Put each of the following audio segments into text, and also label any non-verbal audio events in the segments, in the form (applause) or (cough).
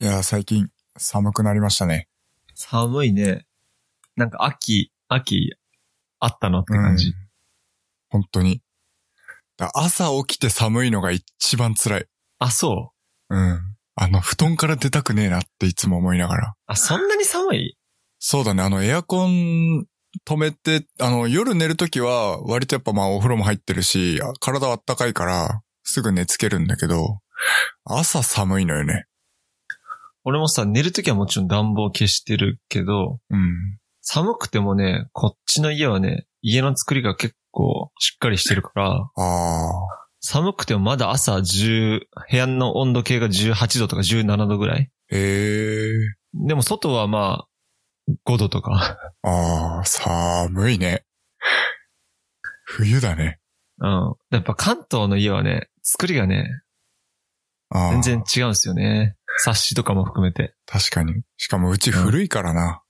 いや、最近寒くなりましたね。寒いね。なんか秋、秋、あったのって感じ。うん本当に。だ朝起きて寒いのが一番辛い。あ、そう？うん。あの、布団から出たくねえなっていつも思いながら。あ、そんなに寒い？そうだね、あの、エアコン止めて、あの、夜寝るときは、割とやっぱまあお風呂も入ってるし、あ体はあったかいから、すぐ寝つけるんだけど、朝寒いのよね。俺もさ、寝るときはもちろん暖房消してるけど、うん。寒くてもね、こっちの家はね、家の作りが結構しっかりしてるから、ああ。寒くてもまだ朝10、部屋の温度計が18度とか17度ぐらい。へえ。でも外はまあ、5度とか。ああ、寒いね。冬だね。うん。やっぱ関東の家はね、作りがね、全然違うんですよね。冊子とかも含めて。確かに。しかもうち古いからな。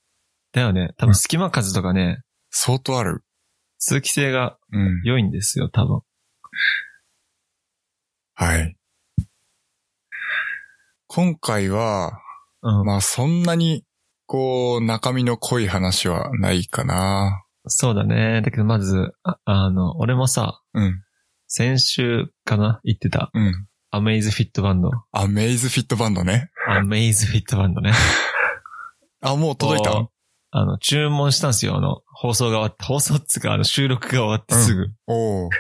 だよね。多分隙間風とかね、相当ある。通気性がうん。良いんですよ、多分。はい。今回は、うん。まあそんなに、こう、中身の濃い話はないかな。そうだね。だけどまず、ああの、俺もさ、うん。先週かな？言ってた、うん。アメイズフィットバンド。アメイズフィットバンドね。アメイズフィットバンドね。あ、もう届いた？あの、注文したんですよ。あの、放送が終わって、放送っつうか、あの、収録が終わってすぐ。おお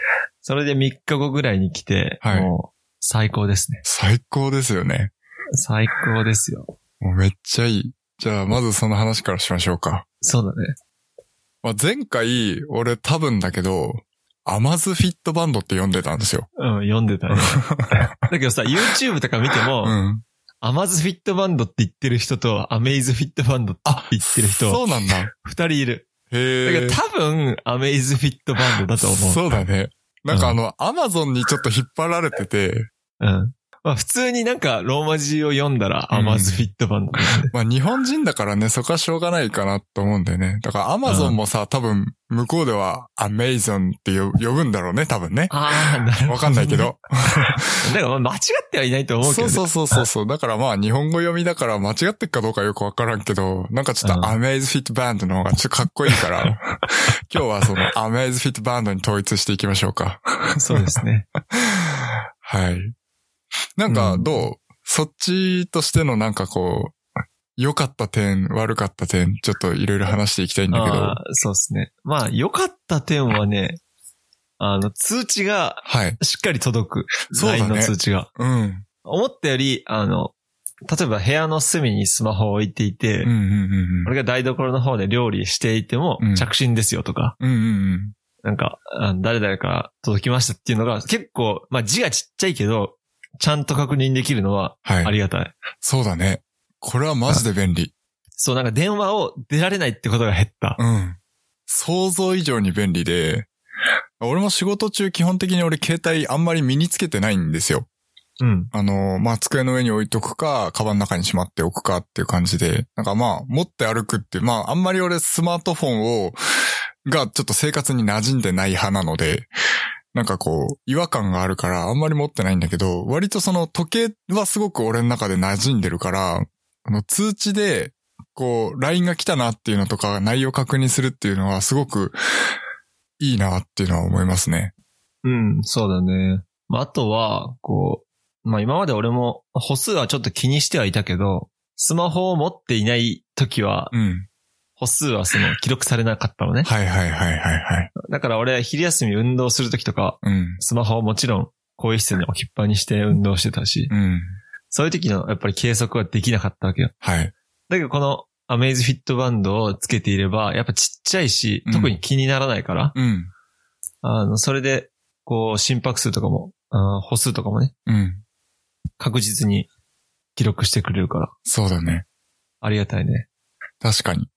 それで3日後ぐらいに来て、はいもう、最高ですね。最高ですよね。最高ですよ。もうめっちゃいい。じゃあ、まずその話からしましょうか。そうだね。まあ、前回、俺多分だけど、アマズフィットバンドって読んでたんですよ。うん、読んでたね。(laughs) だけどさ、YouTube とか見ても、うん。アマズフィットバンドって言ってる人と、アメイズフィットバンドって言ってる人、そうなんだ。二人いる。へえ。だけど多分、アメイズフィットバンドだと思う。そうだね。なんかあの、アマゾンにちょっと引っ張られてて、うん。まあ普通になんかローマ字を読んだら、うんアマズフィットバンドだよね。まあ日本人だからね、そこはしょうがないかなと思うんだよね。だからアマゾンもさ、多分、向こうではアメイゾンって呼呼ぶんだろうね、多分ね。ああ、なるほど、ね。わかんないけ。ど。(laughs) だからまあ間違ってはいないと思うけど、ね。そうそうそうそう。だからまあ日本語読みだから間違ってっかどうかよくわからんけど、なんかちょっうんとアメイズフィットバンドの方がちょっとかっこいいから、(laughs) 今日はそのアメイズフィットバンドに統一していきましょうか。そうですね。(laughs) はい。なんかうんどう、そっちとしてのなんかこう、良かった点、悪かった点、ちょっといろいろ話していきたいんだけど。そうですね。まあ、良かった点はね、あの、通知がはい。しっかり届く。そうだね LINE の通知が。うん。思ったより、あの、例えば部屋の隅にスマホを置いていて、うんうんうん俺が台所の方で料理していてもうん、着信ですよとか、うん。うんうんなんか、誰々から届きましたっていうのが結構、まあ字がちっちゃいけど、ちゃんと確認できるのははい。ありがたい。そうだね。これはマジで便利。そう、なんか電話を出られないってことが減った。うん。想像以上に便利で、俺も仕事中基本的に俺携帯あんまり身につけてないんですよ。うん。あの、まあ、机の上に置いとくか、カバンの中にしまっておくかっていう感じで、なんかまあ、持って歩くってまあ、あんまり俺スマートフォンを、がちょっと生活に馴染んでない派なので、なんかこう、違和感があるからあんまり持ってないんだけど、割とその時計はすごく俺の中で馴染んでるから、あの通知で、こう、LINE が来たなっていうのとか、内容確認するっていうのはすごくいいなっていうのは思いますね。うん、そうだね。まあ、あとは、こう、まあ今まで俺も歩数はちょっと気にしてはいたけど、スマホを持っていない時は、うん。歩数はその記録されなかったのね。はいはいはいはいはい。だから俺昼休み運動する時とか、うん。スマホをもちろん更衣室に置きっぱにして運動してたし、うん。そういう時のやっぱり計測はできなかったわけよ。はい。だけどこのアメイズフィットバンドをつけていれば、やっぱちっちゃいしうん、特に気にならないから、うん。あの、それで、こう、心拍数とかも、歩数とかもね、うん。確実に記録してくれるから、そうだね。ありがたいね。確かに。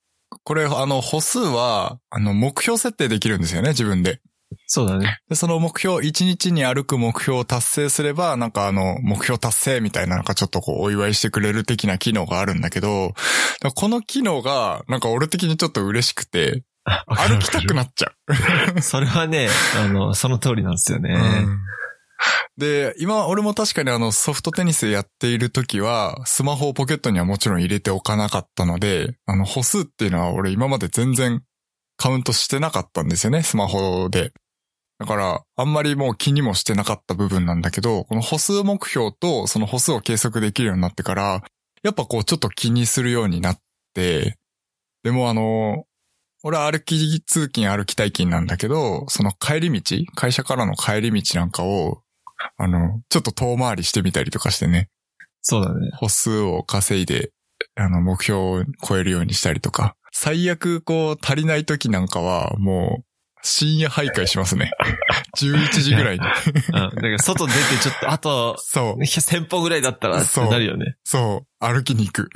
これ、あの、歩数は、あの、目標設定できるんですよね、自分で。そうだね。で、その目標、1日に歩く目標を達成すれば、なんかあの、目標達成みたいな、なんかちょっとこう、お祝いしてくれる的な機能があるんだけど、この機能が、なんか俺的にちょっと嬉しくて、(laughs) 歩きたくなっちゃう。それはね、あの、その通りなんですよね。(laughs) で、今、俺も確かにあの、ソフトテニスやっている時は、スマホをポケットにはもちろん入れておかなかったので、あの、歩数っていうのは俺今まで全然カウントしてなかったんですよね、スマホで。だから、あんまりもう気にもしてなかった部分なんだけど、この歩数目標とその歩数を計測できるようになってから、やっぱこうちょっと気にするようになって、でもあの、俺は歩き通勤歩き退勤なんだけど、その帰り道、会社からの帰り道なんかを、あの、ちょっと遠回りしてみたりとかしてね、そうだね。歩数を稼いで、あの、目標を超えるようにしたりとか、最悪こう足りない時なんかは、もう、深夜徘徊しますね。(laughs) 11時ぐらいに。(laughs) うん。だから外出てちょっと、あと、そう、(laughs) 1000歩ぐらいだったらってなるよね。そう、歩きに行く。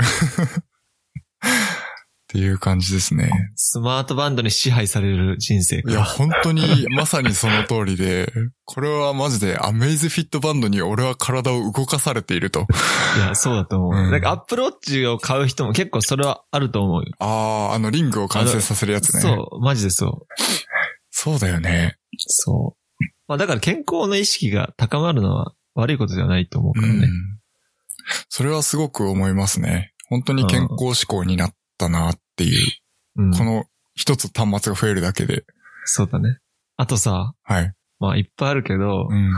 っていう感じですね。スマートバンドに支配される人生いや、か。本当に、まさにその通りで、これはマジでアメイズフィットバンドに俺は体を動かされていると。いや、そうだと思う。うんなんかアップローチを買う人も結構それはあると思うよ。ああ、あのリングを完成させるやつね。そう、マジでそう。そうだよね。そう。まあだから健康の意識が高まるのは悪いことではないと思ううんからね。。それはすごく思いますね。本当に健康志向になったなっていう、うん。この一つ端末が増えるだけで。そうだね。あとさ、はい。まあいっぱいあるけど、うん。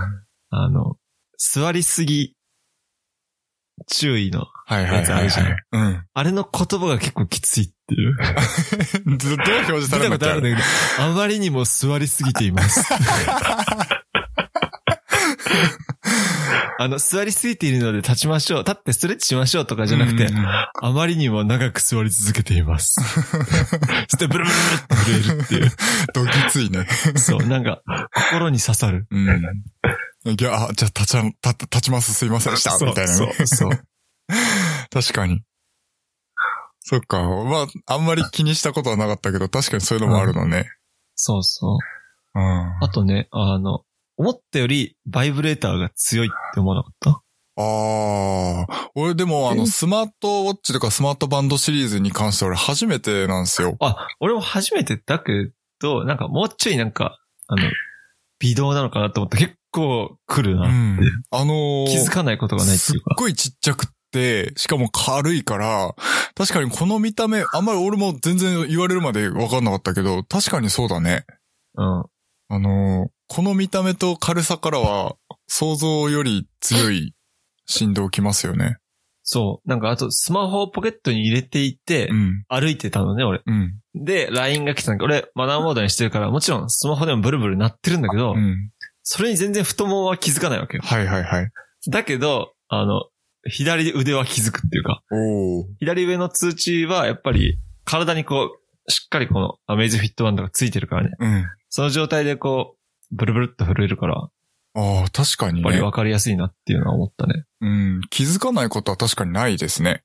あの、座りすぎ注意の、はいはいはい、やつあるはい。うん。あれの言葉が結構きついっていう。(laughs) どどう表示されるんだけど、あまりにも座りすぎています。(laughs) (laughs) あの、座りすぎているので立ちましょう。立ってストレッチしましょうとかじゃなくて、うんあまりにも長く座り続けています。(laughs) そしてブルブルブルって震えるっていう。どぎついね。そう、なんか、心に刺さる。うん。いや、あ、じゃあ立ち立立ちますすいませんでした。みたいなね。そう、そう。(laughs) 確かに。そっか。まあ、あんまり気にしたことはなかったけど、確かにそういうのもあるのね。そうそう。うん。あとね、あの、思ったよりバイブレーターが強いって思わなかった？ああ、俺でもあの、スマートウォッチとかスマートバンドシリーズに関して俺初めてなんですよ。あ、俺も初めてだけど、なんかもうちょいなんか、あの、微動なのかなと思って結構来るなって。うん。あのー気づかないことがないってすっいうか。ごいちっちゃくって、しかも軽いから、確かにこの見た目、あんまり俺も全然言われるまで分かんなかったけど、確かにそうだね。うん。あのーこの見た目と軽さからは、想像より強い振動きますよね。そう。なんかあとスマホをポケットに入れていてう、ん。歩いてたのね、俺。うん。で、LINE が来たんだけど、俺、マナーモードにしてるから、もちろんスマホでもブルブル鳴ってるんだけど、うん。それに全然太ももは気づかないわけよ。はいはいはい。だけど、あの、左腕は気づくっていうか。左上の通知はやっぱり体にこう、しっかりこのアメイズフィットバンドがついてるからね。うん。その状態でこう、ブルブルっと震えるから、やっああ、確かにね。ぱり分かりやすいなっていうのは思ったね。うん。気づかないことは確かにないですね。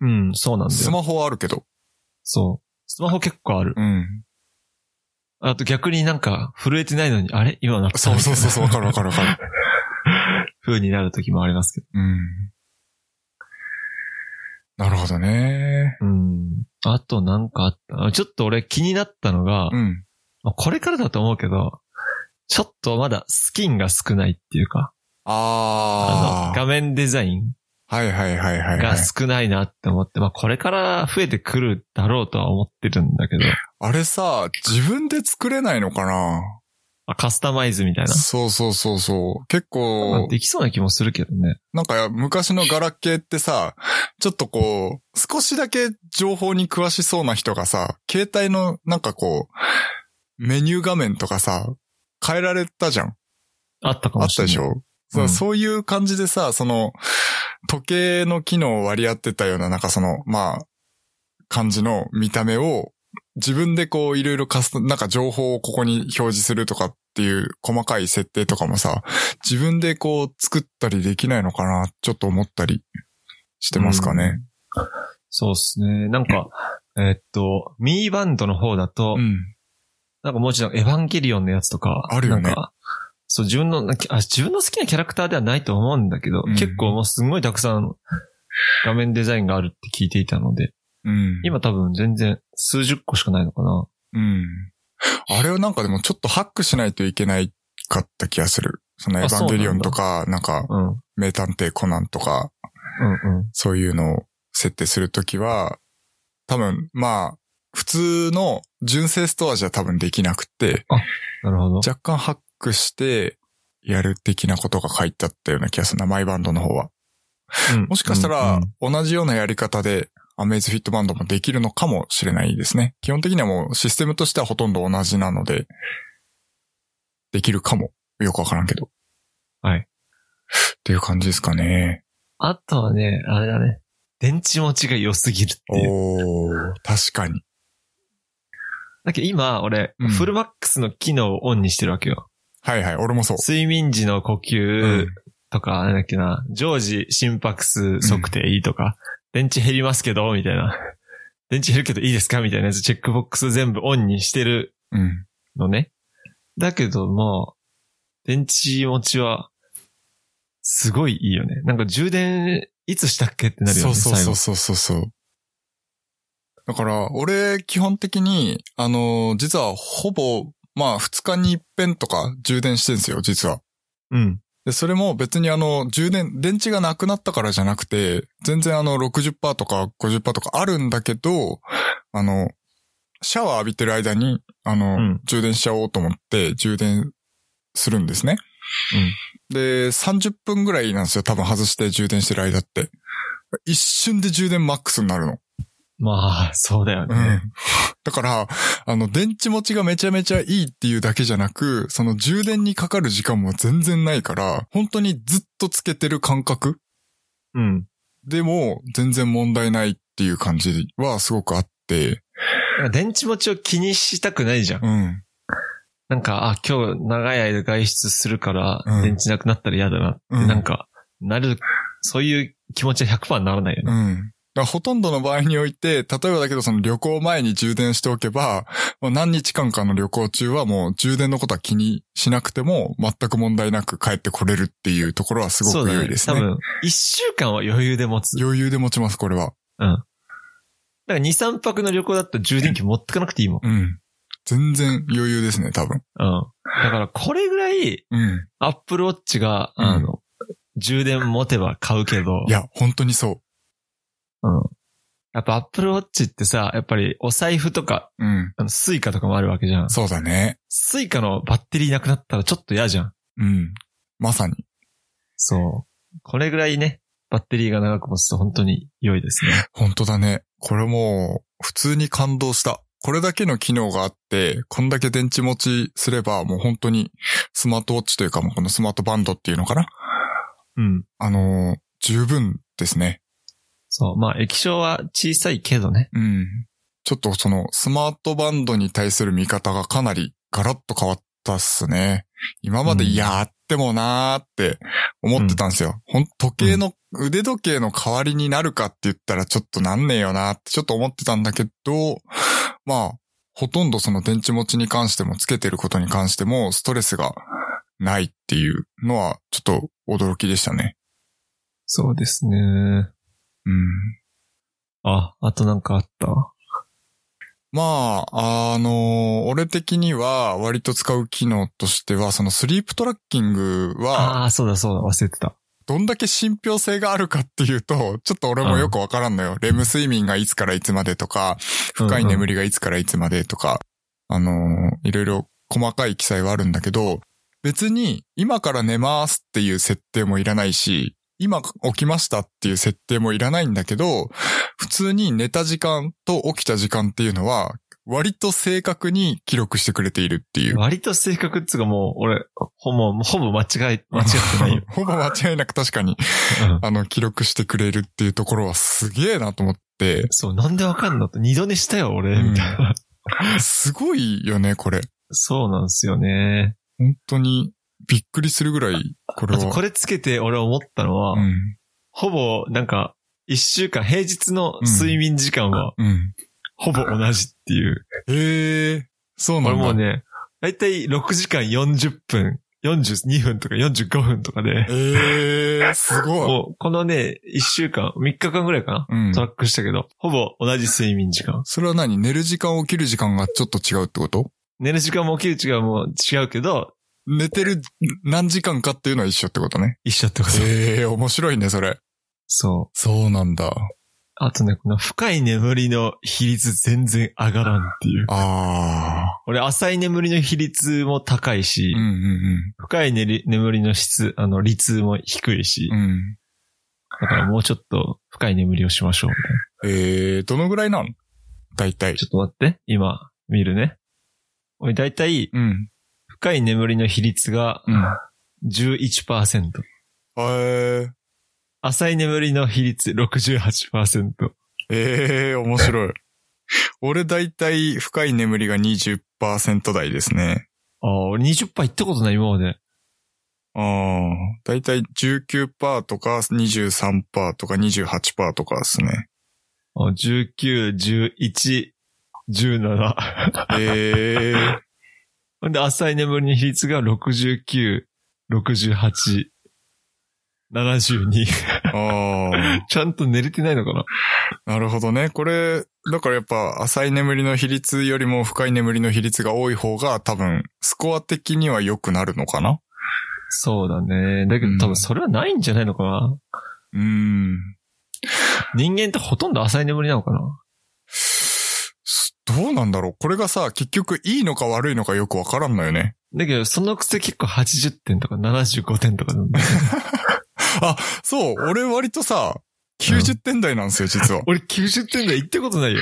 うん、そうなんだよ。スマホはあるけど。そう。スマホ結構ある。うん。あと逆になんか震えてないのに、あれ？今なったそうそうそうそう、わかるわかるわかる。(laughs) 風になる時もありますけど。うん。なるほどね。うん。あとなんかあった。ちょっと俺気になったのが、うん。まあこれからだと思うけど、ちょっとまだスキンが少ないっていうか、あの、ああ。画面デザインはいはいはいはい、はがい。少ないなって思って、まあこれから増えてくるだろうとは思ってるんだけど、あれさ、自分で作れないのかな？あカスタマイズみたいな。そうそうそうそう。結ま構あ、できそうな気もするけどね。なんか昔のガラケーってさ、ちょっとこう、少しだけ情報に詳しそうな人がさ、携帯のなんかこう、メニュー画面とかさ、変えられたじゃん。あったかあっもしたれない。でしょ、そううんそういう感じでさ、その、時計の機能を割り当てたような、なんかその、まあ、感じの見た目を、自分でこういろいろカスタ、なんか情報をここに表示するとかっていう細かい設定とかもさ、自分でこう作ったりできないのかな、ちょっと思ったりしてますかね。そうっすね。なんか、えっと、ミーバンドの方だと、うん。なんかもちろんエヴァンゲリオンのやつとか、あるよねなんかそう、自分の、なんかあ、自分の好きなキャラクターではないと思うんだけど、うん結構もうすんごいたくさん画面デザインがあるって聞いていたので、うん。今多分全然数十個しかないのかな。うん。あれをなんかでもちょっとハックしないといけないかった気がする。そのエヴァンゲリオンとか、なんか、うん。うん名探偵コナンとか、うん。そういうのを設定するときは、多分、まあ、普通の純正ストアじゃ多分できなくて、なるほど。若干ハックしてやる的なことが書いてあったような気がするな、マイバンドの方は。うんもしかしたらうん、同じようなやり方で、アメイズフィットバンドもできるのかもしれないですね。基本的にはもうシステムとしてはほとんど同じなので、できるかも。よくわからんけど。はいっていう感じですかね。あとはね、あれだね。電池持ちが良すぎるっていう。おー、確かに。だけど今、俺、うんフルマックスの機能をオンにしてるわけよ。はいはい、俺もそう。睡眠時の呼う吸んとか、なんだっけな、常時心拍数測定いいとか、電池減りますけど、みたいな。(laughs) 電池減るけどいいですか？みたいなやつ、チェックボックス全部オンにしてるうん。のね。だけど、まあ、電池持ちは、すごいいいよね。なんか充電、いつしたっけ？ってなるよね。そうそうそうそうそうそう。だから、俺、基本的に、あの、実はほぼ、まあ、二日に一遍とか充電してんですよ、実は。うん。で、それも別にあの、充電、電池がなくなったからじゃなくて、全然あの、60%とか50%とかあるんだけど、あの、シャワー浴びてる間に、あの、うん充電しちゃおうと思って、充電するんですね。で、30分ぐらいなんですよ、多分外して充電してる間って。一瞬で充電マックスになるの。まあ、そうだよね。(laughs) だから、あの、電池持ちがめちゃめちゃいいっていうだけじゃなく、その充電にかかる時間も全然ないから、本当にずっとつけてる感覚うん。でも全然問題ないっていう感じはすごくあって、電池持ちを気にしたくないじゃん。うん。なんか、あ、今日長い間外出するから、うん電池なくなったら嫌だなって、うんなんか、なる、そういう気持ちは100%ならないよね。うん。ほとんどの場合において、例えばだけどその旅行前に充電しておけば、もう何日間かの旅行中はもう充電のことは気にしなくても全く問題なく帰ってこれるっていうところはすごく。良いですね。多分、1週間は余裕で持つ。余裕で持ちます、これは。だから2、3泊の旅行だったら充電器持ってかなくていいもん。うん。全然余裕ですね、多分。うん。だからこれぐらい、うん。 Apple Watch が、うんあの、充電持てば買うけど、いや、本当にそうん。やっぱ Apple Watch ってさ、やっぱりお財布とか、う。うん。あの Suica とかもあるわけじゃん。そうだね。 Suica のバッテリーなくなったらちょっと嫌じゃん。うん。まさに。そう。これぐらいね、バッテリーが長く持つと本当に良いですね。(laughs) 本当だね。これもう、普通に感動した。これだけの機能があって、こんだけ電池持ちすれば、もう本当にスマートウォッチというか、もうこのスマートバンドっていうのかなうん。あのー十分ですね。そう。まあ、液晶は小さいけどね。うん。ちょっとそのスマートバンドに対する見方がかなりガラッと変わったっすね。今までうんやってもなーって思ってたんですよ。ほん、時計の、腕時計の代わりになるかって言ったらちょっとなんねえよなってちょっと思ってたんだけど、まあ、ほとんどその電池持ちに関してもつけてることに関してもストレスがないっていうのはちょっと驚きでしたね。そうですね。うん。あ、あとなんかあった？まあ、あの俺的には割と使う機能としては、そのスリープトラッキングは、ああー、そうだそうだ、忘れてた。どんだけ信憑性があるかっていうと、ちょっと俺もよくわからんのよ。レム睡眠がいつからいつまでとか、深い眠りがいつからいつまでとか、あのーいろいろ細かい記載はあるんだけど、別に今から寝ますっていう設定もいらないし、今起きましたっていう設定もいらないんだけど、普通に寝た時間と起きた時間っていうのは、割と正確に記録してくれているっていう。割と正確っつうかもう、俺、ほぼ、ほぼ間違い、間違ってないよ。(laughs) ほぼ間違いなく確かに、うんあの、記録してくれるっていうところはすげえなと思って、そう、なんでわかんのって二度寝したよ、俺、うんみたいな。すごいよね、これ。そうなんですよね。本当にびっくりするぐらい、これは。これつけて俺思ったのは、うん。ほぼ、なんか、一週間、平日の睡眠時間は、うん。ほぼ同じっていう。へえ、そうなんだ。俺もうね、だいたい6時間40分、42分とか45分とかで、ええ、すごい。もう、このね、1週間、3日間ぐらいかな、うんトラックしたけど、ほぼ同じ睡眠時間。それは何？寝る時間起きる時間がちょっと違うってこと？寝る時間も起きる時間も違うけど、寝てる何時間かっていうのは一緒ってことね。一緒ってこと。ええ面白いね、それ。そう。そうなんだ。あとね、この深い眠りの比率全然上がらんっていう。あ俺、浅い眠りの比率も高いし、あ。うんうん深い寝り眠りの質、あの、率も低いし、うん。うん。だからもうちょっと深い眠りをしましょうみたいな。ええどのぐらいなの大体。ちょっと待って、今、見るね。俺、だいたい、うん。深い眠りの比率がうん。11%。え浅い眠りの比率68%。えええ面白い。(laughs) 俺大体深い眠りが20%台ですね。ああ、俺20%行ったことない、今まで。ああ。大体19%とか23%とか28%とかですね。あ19、11、17。ええほんで、浅い眠りの比率が69、68、72。ああ。(laughs) ちゃんと寝れてないのかな？なるほどね。これ、だからやっぱ浅い眠りの比率よりも深い眠りの比率が多い方が多分スコア的には良くなるのかな？そうだね。だけうんど多分それはないんじゃないのかな、うーん。人間ってほとんど浅い眠りなのかな？どうなんだろう？これがさ、結局いいのか悪いのかよくわからんのよね。だけど、そのくせ結構80点とか75点とかなんだよ (laughs) あ、そう、俺割とさ、90点台なんですよ、実は。俺90点台行ったことないよ。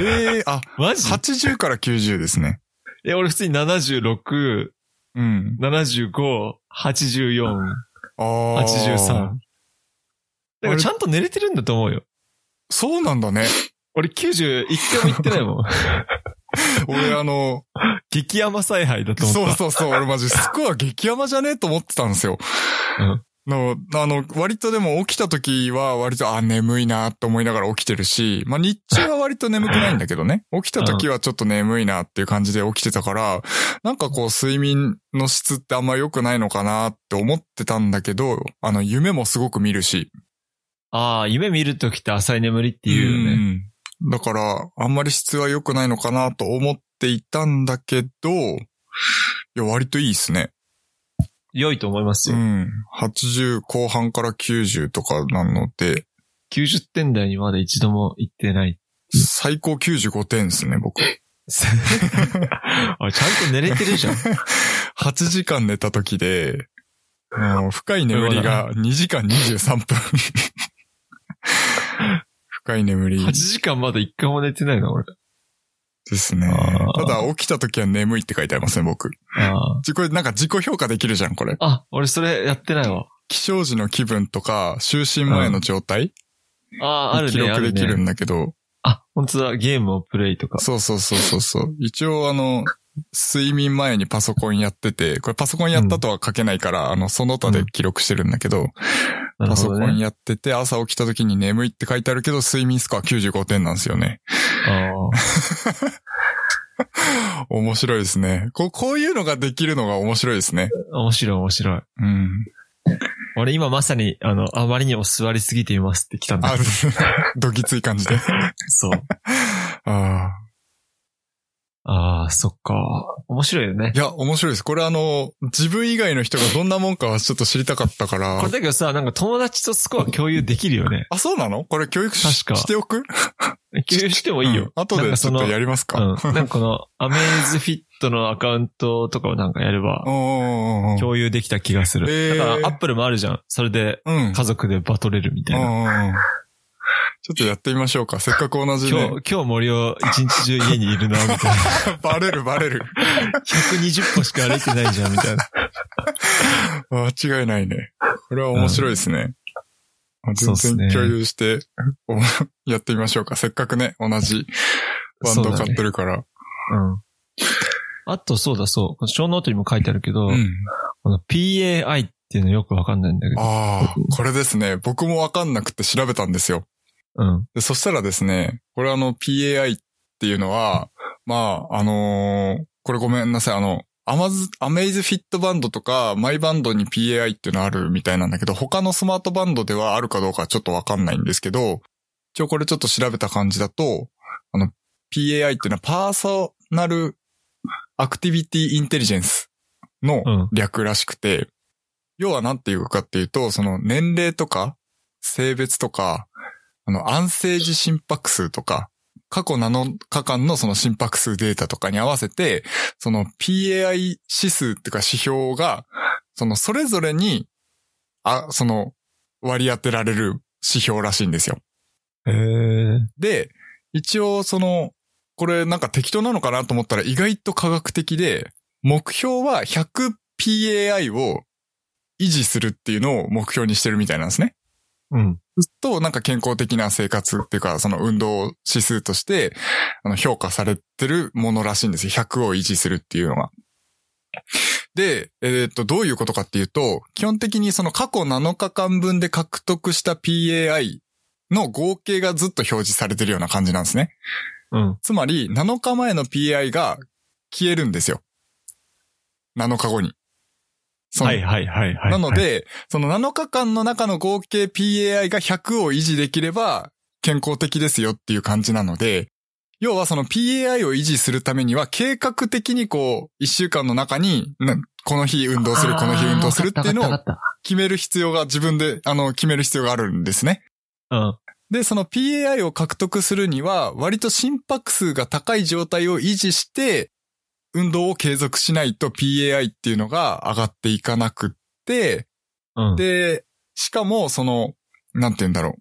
ええあ、マジ？80から90ですね。え、俺普通に76、うん。75、84、ああ。83。だからちゃんと寝れてるんだと思うよ。そうなんだね。俺90一回も行ってないもん。(laughs) 俺あの、激甘采配だと思った。そうそうそう、俺マジスコア激甘じゃねえと思ってたんですよ。うんの、あの、割とでも起きた時は割と、あ、眠いなって思いながら起きてるし、まあ日中は割と眠くないんだけどね。起きた時はちょっと眠いなっていう感じで起きてたから、なんかこう睡眠の質ってあんま良くないのかなって思ってたんだけど、あの、夢もすごく見るし。ああ、夢見るときって浅い眠りって言うよね。うんだから、あんまり質は良くないのかなと思っていたんだけど、いや、割といいっすね。良いと思いますよ。うん。80後半から90とかなので、90点台にまだ一度も行ってない。最高95点ですね、僕。(laughs) あ、ちゃんと寝れてるじゃん。(laughs) 8時間寝た時で、深い眠りが2時間23分。深い眠り8時間まだ一回も寝てないの、俺。ですねただ起きた時は眠いって書いてありますね、僕。あ自己、なんか自己評価できるじゃん、これ。あ。あ、俺それやってないわ。起床時の気分とか、就寝前の状態、ああ、あるね。記録できるあねんだけど、あ、本当だ、ゲームをプレイとか。そうそうそうそうそう。一応あの、睡眠前にパソコンやってて、これパソコンやったとは書けないから、あの、その他で記録してるんだけど、なるパソ。コンやってて、朝起きた時に眠いって書いてあるけど、睡眠スコア95点なんですよね。あ (laughs) 面白いですね。こう、こういうのができるのが面白いですね。あ。面白い面白い。うん。俺今まさに、あの、あまりにも座りすぎていますって来たんだあ。、(laughs) どぎつい感じで。(laughs) そう。あああ、そっか。面白いよねあ。い。や、面白いです。これあの、自分以外の人がどんなもんかはちょっと知りたかったからこれ。だけどさ、なんか友達とスコア共有できるよね。あ、そうなの？これ教育し確かしておく？共有してもいいよ。うん後でちょっとやりますか。うん。なんかこの、アメイズフィットのアカウントとかをなんかやれば、共有できた気がする。えーだから、アップルもあるじゃん。それで、うん。家族でバトれるみたいな。うんちょっとやってみましょうか。(laughs) せっかく同じね。今日、今日森尾一日中家にいるな、みたいな。バレるバレる。120歩しか歩いてないじゃん、みたいな。(laughs) 間違いないね。これは面白いですね。うっすね全然共有して、おやってみましょうか。せっかくね、同じバンド買ってるから。うん。あと、そうだ、そう。ショーノートにも書いてあるけど、うん。この PAI っていうのよくわかんないんだけど。ああ、これですね。僕もわかんなくて調べたんですよ。うん。でそしたらですね、これあの PAI っていうのは、まあ、あのーこれごめんなさい、あの、アマズ、アメイズフィットバンドとか、マイバンドに PAI っていうのあるみたいなんだけど、他のスマートバンドではあるかどうかちょっとわかんないんですけど、一応これちょっと調べた感じだと、あの、PAI っていうのはパーソナルアクティビティインテリジェンスのうん略らしくて、要は何て言うかっていうと、その年齢とか、性別とか、あの、安静時心拍数とか、過去7日間のその心拍数データとかに合わせて、その PAI 指数っていうか指標が、そのそれぞれに、あ、その割り当てられる指標らしいんですよ。へえ。で、一応その、これなんか適当なのかなと思ったら意外と科学的で、目標は 100PAI を維持するっていうのを目標にしてるみたいなんですね。うん。と、なん。か健康的な生活っていうか、その運動指数として、あの、評価されてるものらしいん。ですよ。100を維持するっていうのが。で、えーっと、どういうことかっていうと、基本的にその過去7日間分で獲得した PAI の合計がずっと表示されてるような感じなん。ですね。うん。つまり、7日前の PAI が消えるん。ですよ。7日後に。はいはいはいはい。なの、で、その7日間の中の合計 PAI が100を維持できれば健康的ですよっていう感じなので、要はその PAI を維持するためには計画的にこう、1週間の中に、なこの日運動する、この日運動するっていうのを決める必要が自分で、あの、決める必要があるんですね。かったで、その PAI を獲得するには、割と心拍数が高い状態を維持して、運動を継続しないと PAI っていうのが上がっていかなくって、うん。うん。で、しかも、その、なんて言うんだろ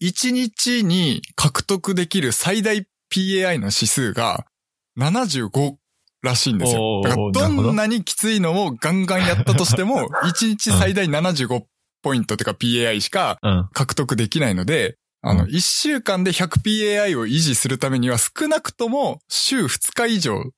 う。1日に獲得できる最大 PAI の指数が75らしいんですよ。どどんなにきついのをガンガンやったとしても、(laughs) 1日最大75ポイントとか PAI しかうん。獲得できないので、あの、うん1週間で 100PAI を維持するためには少なくとも週2日以上うん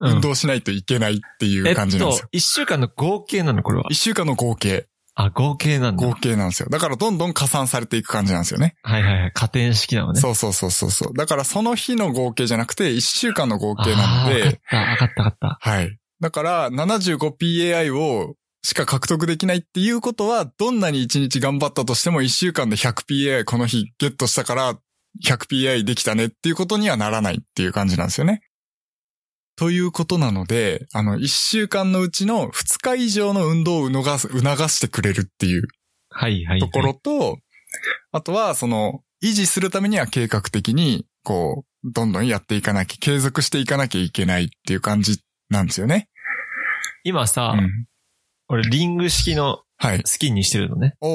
運動しないといけないっていう感じなんですよ。、えっと一週間の合計なのこれは？1。週間の合計。あ、合計なんだ。合計なんですよ。だからどんどん加算されていく感じなんですよね。はいはいはい。加点式なのね。そうそうそうそうそう。だからその日の合計じゃなくて1週間の合計なのあーわかっで、た、わかったわかった。はい。だから 75PAI をしか獲得できないっていうことは、どんなに1日頑張ったとしても1週間で 100PAI この日ゲットしたから 100PAI できたねっていうことにはならないっていう感じなんですよね。ということなので、あの、1週間のうちの2日以上の運動を促す、促してくれるっていうはいはいはい。ところと、あとは、その、維持するためには計画的に、こう、どんどんやっていかなきゃ、継続していかなきゃいけないっていう感じなんですよね。今さ、うん。俺リング式のはい。スキンにしてるのね。おー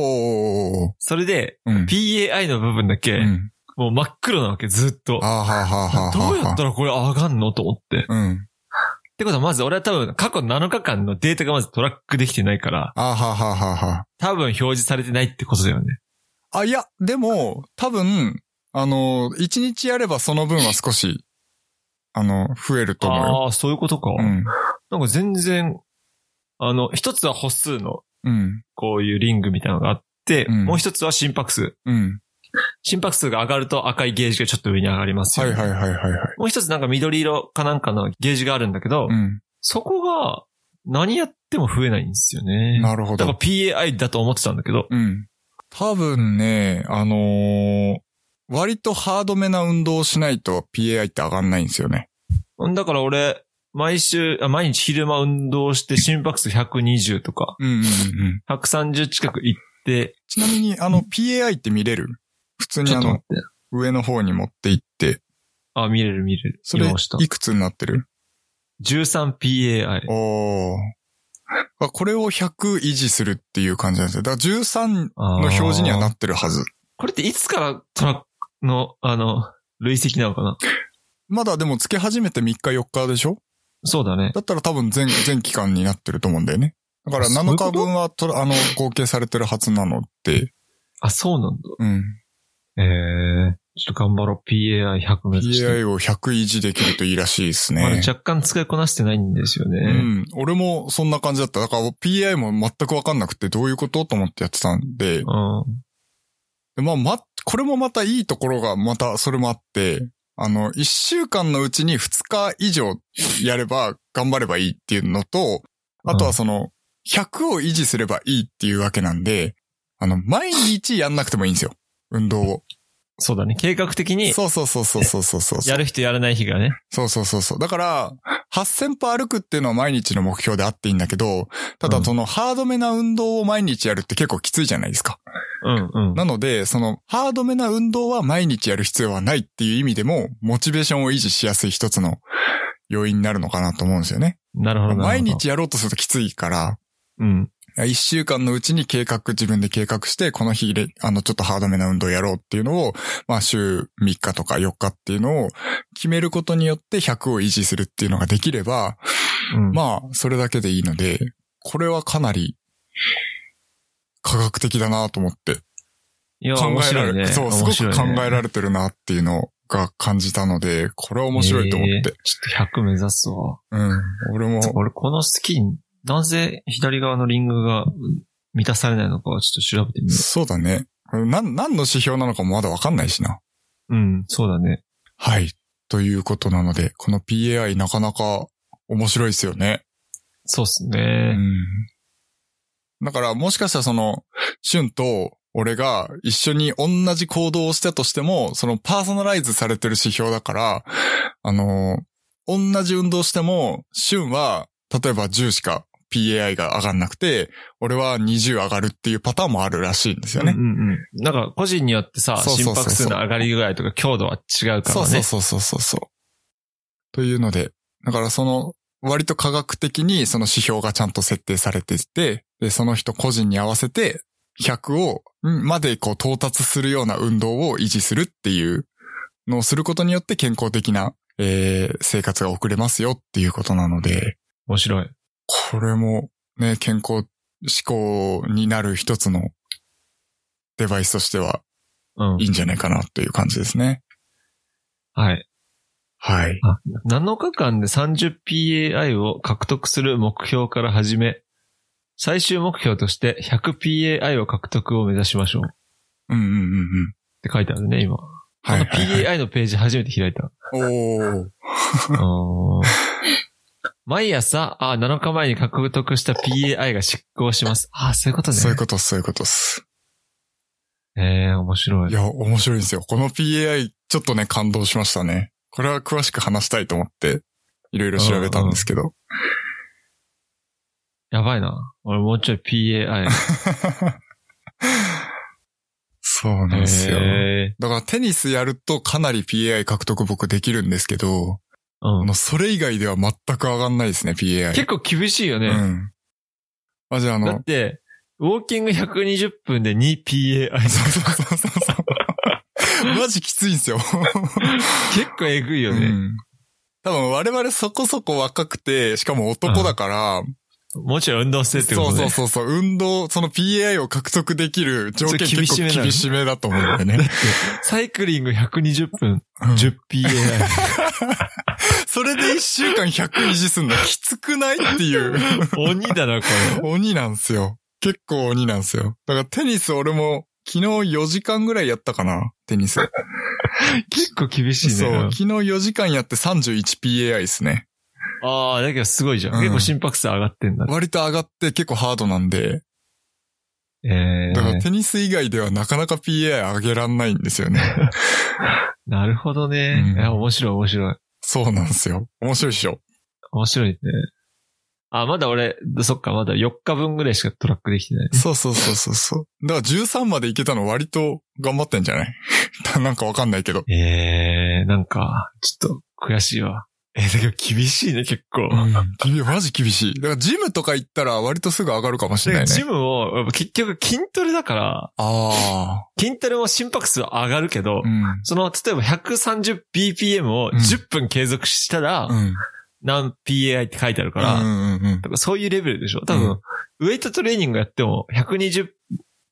おーそれで、うん。PAI の部分だけ、うん。もう真っ黒なわけ、ずっと。あーはーはーはどうやったらこれ上がんのと思って。っうん。てことはまず俺は多分過去7日間のデータがまずトラックできてないから、あーはーはーはーは多分表示されてないってことだよね。ーあ、いや、でも、多分、あの、一日やればその分は少し、あの、増えると思うよ。ああー、そういうことか。うん。なんか全然、あの、一つは歩数のうん。こういうリングみたいなのがあって、うんもう一つは心拍数。うん。心拍数が上がると赤いゲージがちょっと上に上がりますよ、はいはいはいはいはい。もう一つなんか緑色かなんかのゲージがあるんだけど、うん。そこが何やっても増えないんですよね。なるほどだから。PAI だと思ってたんだけど、うん。多分ね、あのー割とハードめな運動をしないと PAI って上がんないんですよね。だから俺、毎週、あ毎日昼間運動して心拍数120とか、うんうんうん。130近く行って、ちなみに、あの、PAI って見れる？普通にあの。上の方に持って行って、あ、見れる見れる。それ。いくつになってる？13PAI。おー。あこれを100維持するっていう感じなんですよ。だから13のの表示にはなってるはず。これっていつからトラックの、あの、累積なのかな？まだでも付け始めて3日4日でしょ？そうだね。だったら多分全、全期間になってると思うんだよね。だから7あそういうこと日分はとあの、合計されてるはずなので、あ、そうなんだ。うん。ええちょっと頑張ろう。PAI100 目指して。PAI を100維持できるといいらしいですまだね。若干使いこなしてないんですよね。うん。俺もそんな感じだった。だから PAI も全くわかんなくてどういうことと思ってやってたんで。うん。でまあ、ま、これもまたいいところがまたそれもあって、あの、1週間のうちに2日以上やれば頑張ればいいっていうのと、あとはその、100を維持すればいいっていうわけなんで、あの、毎日やんなくてもいいんですよ。運動を。そうだね。計画的に、そうそうそうそうそうそうそう。やる人やらない日がね。そうそうそうそう。だから、8000歩歩くっていうのは毎日の目標であっていいんだけど、たうんだそのハードめな運動を毎日やるって結構きついじゃないですか。うんうん。なので、そのハードめな運動は毎日やる必要はないっていう意味でも、モチベーションを維持しやすい一つの要因になるのかなと思うんですよね。なるほどなるほど。毎。日やろうとするときついから、うん。一週間のうちに計画、自分で計画して、この日で、あの、ちょっとハードめな運動やろうっていうのを、まあ、週3日とか4日っていうのを決めることによって100を維持するっていうのができれば、うん。まあ、それだけでいいので、これはかなり、科学的だなと思っていや、考面えられね。そう、すごく考えられれてるなっていうのが感じたので、これは面白いと思って。ちょっと100目指すわ。うん。俺も、俺、このスキン、なぜ左側のリングがうん満たされないのかはちょっと調べてみよそうだね。これなん、何の指標なのかもまだわかんないしな。う。うん、そうだね。はい。ということなので、この PAI なかなか面白いですよね。そうっすうね。ん。だからもしかしたらその、シュンと俺が一緒に同じ行動をしたとしても、そのパーソナライズされてる指標だから、あの、同じ運動しても、シュンは、例えば10しか PAI が上がんなくて、俺は20上がるっていうパターンもあるらしいんですよね。うんうんうん。なんか、個人によってさ、そうそうそうそう心拍数の上がり具合とか強度は違うからね。そうそうそうそうそうそう。というので、だからその、割と科学的にその指標がちゃんと設定されていて、で、その人個人に合わせて、100を、んまでこう到達するような運動を維持するっていうのをすることによって健康的な、えー生活が送れますよっていうことなので、面白い。これもね、健康志向になる一つのデバイスとしてはうんいい。んじゃないかなっていう感じですね。はい。はい。あ7日間で 30PAI を獲得する目標から始め、最終目標として 100PAI を獲得を目指しましょう。っうんうんうんうん。て書いてあるね、今。はいはい。PAI のページ初めて開いた。おー。毎朝、あ、7日前に獲得した PAI が執行します。あ、そういうことね。そういうことそういうことっす。ええ面白い。いや、面白いんですよ。この PAI、ちょっとね、感動しましたね。これは詳しく話したいと思って、いろいろ調べたんですけど。やばいな。俺もうちょい PAI。(laughs) そうなんですよ。えだからテニスやるとかなり PAI 獲得僕できるんですけど、あの、それ以外では全く上がんないですね、PAI。結構厳しいよね。うん。あ、じゃああのだっ、て、ウォーキング120分で 2PAI。そうそうそうそうそう。マジきついんですよ。結構えぐいよね。うん多分我々そこそこ若くて、しかも男だから、もうちょい運動してってことね。そうそうそうそう、運動、その PAI を獲得できる条件結構厳しめだと思うんだよね。(laughs) サイクリング120分、うん 10PAI。(laughs) それで一週間100維持すんのきつくないっていう。鬼だな、これ。鬼なんすよ。結構鬼なんすよ。だからテニス俺も昨日4時間ぐらいやったかなテニス。(laughs) 結構厳しいね。そう。昨日4時間やって 31PAI ですね。ああ、だけどすごいじゃん。うん結構心拍数上がってんだ。割と上がって結構ハードなんで、えだからー、テニス以外ではなかなか PAI 上げらんないんですよね。(laughs) なるほどね。うんいや、面白い面白い。そうなんですよ。面白いっしょ。面白いね。あ、まだ俺、そっか、まだ4日分ぐらいしかトラックできてないね。そうそうそうそうそう。だから13までいけたの割と頑張ってんじゃない？(laughs) なんかわかんないけど。えー、なんか、ちょっと悔しいわ。えー、だけど厳しいね、結構。うん。マジ厳しい。だからジムとか行ったら割とすぐ上がるかもしれないね。ジムを、結局筋トレだから、あ筋トレも心拍数上がるけど、あ。うん。その、例えば 130bpm をうん10分継続したら、うん。何 PAI って書いてあるから、うんうんうんだからそういうレベルでしょ？多分、うんウェイトトレーニングやっても 120bpm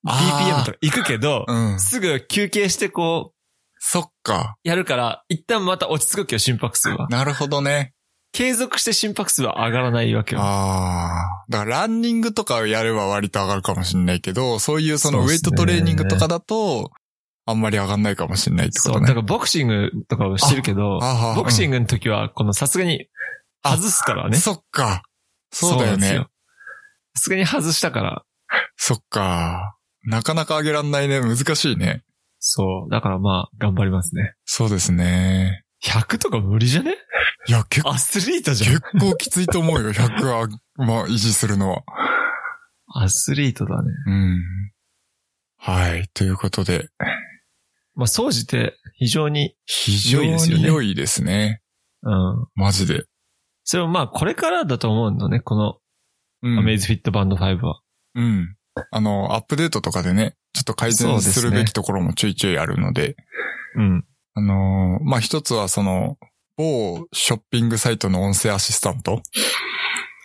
あーとか行くけど、うん。すぐ休憩してこう、そっか。やるから、一旦また落ち着くけど心拍数は。なるほどね。継続して心拍数は上がらないわけよ。ああ。だからランニングとかやれば割と上がるかもしれないけど、そういうそのウェイトトレーニングとかだと、あんまり上がんないかもしれないってこそう、とね。だからボクシングとかをしてるけど、ボクシンググの時は、このさすがに外すからね。そっか。そうだよね。さすがに外したから、そっか。なかなか上げらんないね。難しいね。そう。だからまあ、頑張りますね。そうですね。100とか無理じゃね？いや、結構、アスリートじゃん結。構きついと思うよ。100は、まあ、維持するのは。アスリートだね。うん。はい。ということで、まあ、総じて非常に、非常に良いですね。うん。マジで。それもまあ、これからだと思うのね、この、うんアメイズフィットバンド5は。うん。あの、アップデートとかでね、ちょっと改善するべきところもちょいちょいあるので、うん。あのーまあ、一つはその、某ショッピングサイトの音声アシスタント、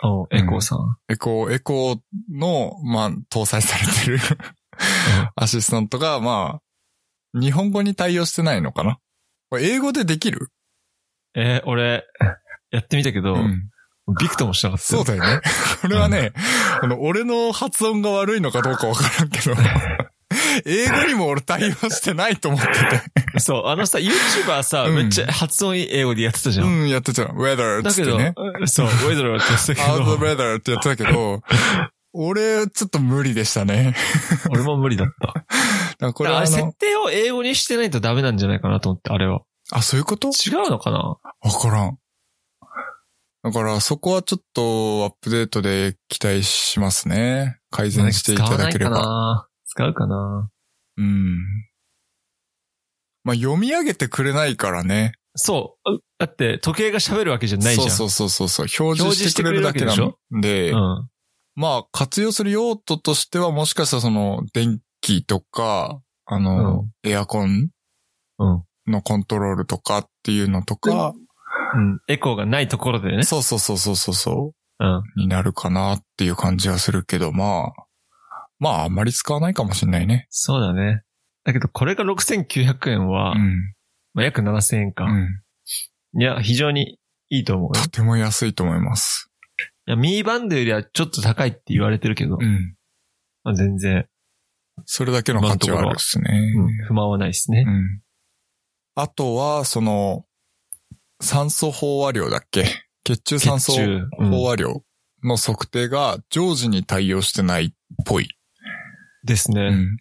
おエコーさん。エコー、エコーの、まあ、搭載されてるアシスタントが、まあ、日本語に対応してないのかな？これ英語でできる？えー俺、やってみたけど、うんビクともしなかったよ。そうだよね。(laughs) これはね、あの、俺の発音が悪いのかどうかわからんけど、英語にも俺対応してないと思ってて。そう、あのさ、YouTuber さ、うんめっちゃ発音英語でやってたじゃん。うん、やってた。weather っだけど、つってね。そう、ウェザーってやってたけ out of ど、weather? ってやってたけど、俺、ちょっと無理でしたね。俺も無理だった。だからここれあれ、設定を英語にしてないとダメなんじゃないかなと思って、あれは。あ、そういうこと？違うのかな？わからん。だから、そこはちょっとアップデートで期待しますね。改善していただければ。使わないかな使うかなうん。まあ、読み上げてくれないからね。そう。だって、時計が喋るわけじゃないじゃん。そうそうそうそうそう。表示してくれるだけな表示ので、うん。まあ、活用する用途としては、もしかしたらその、電気とか、あの、エアコンうん。のコントロールとかっていうのとか、うん。エコーがないところでね。そうそうそうそうそうそう。うん。になるかなっていう感じはするけど、まあ、まああんまり使わないかもしれないね。そうだね。だけど、これが6900円は、うん。まあ、約7000円か。うん。いや、非常にいいと思うよ。とても安いと思います。いや、ミーバンドよりはちょっと高いって言われてるけど、うん。まあ、全然、それだけの価値はあるですね。うん、不満はないですねう。ん。あとは、その、酸素飽和量だっけ？血中酸素飽和量の測定が常時に対応してないっぽい。ですね。うん。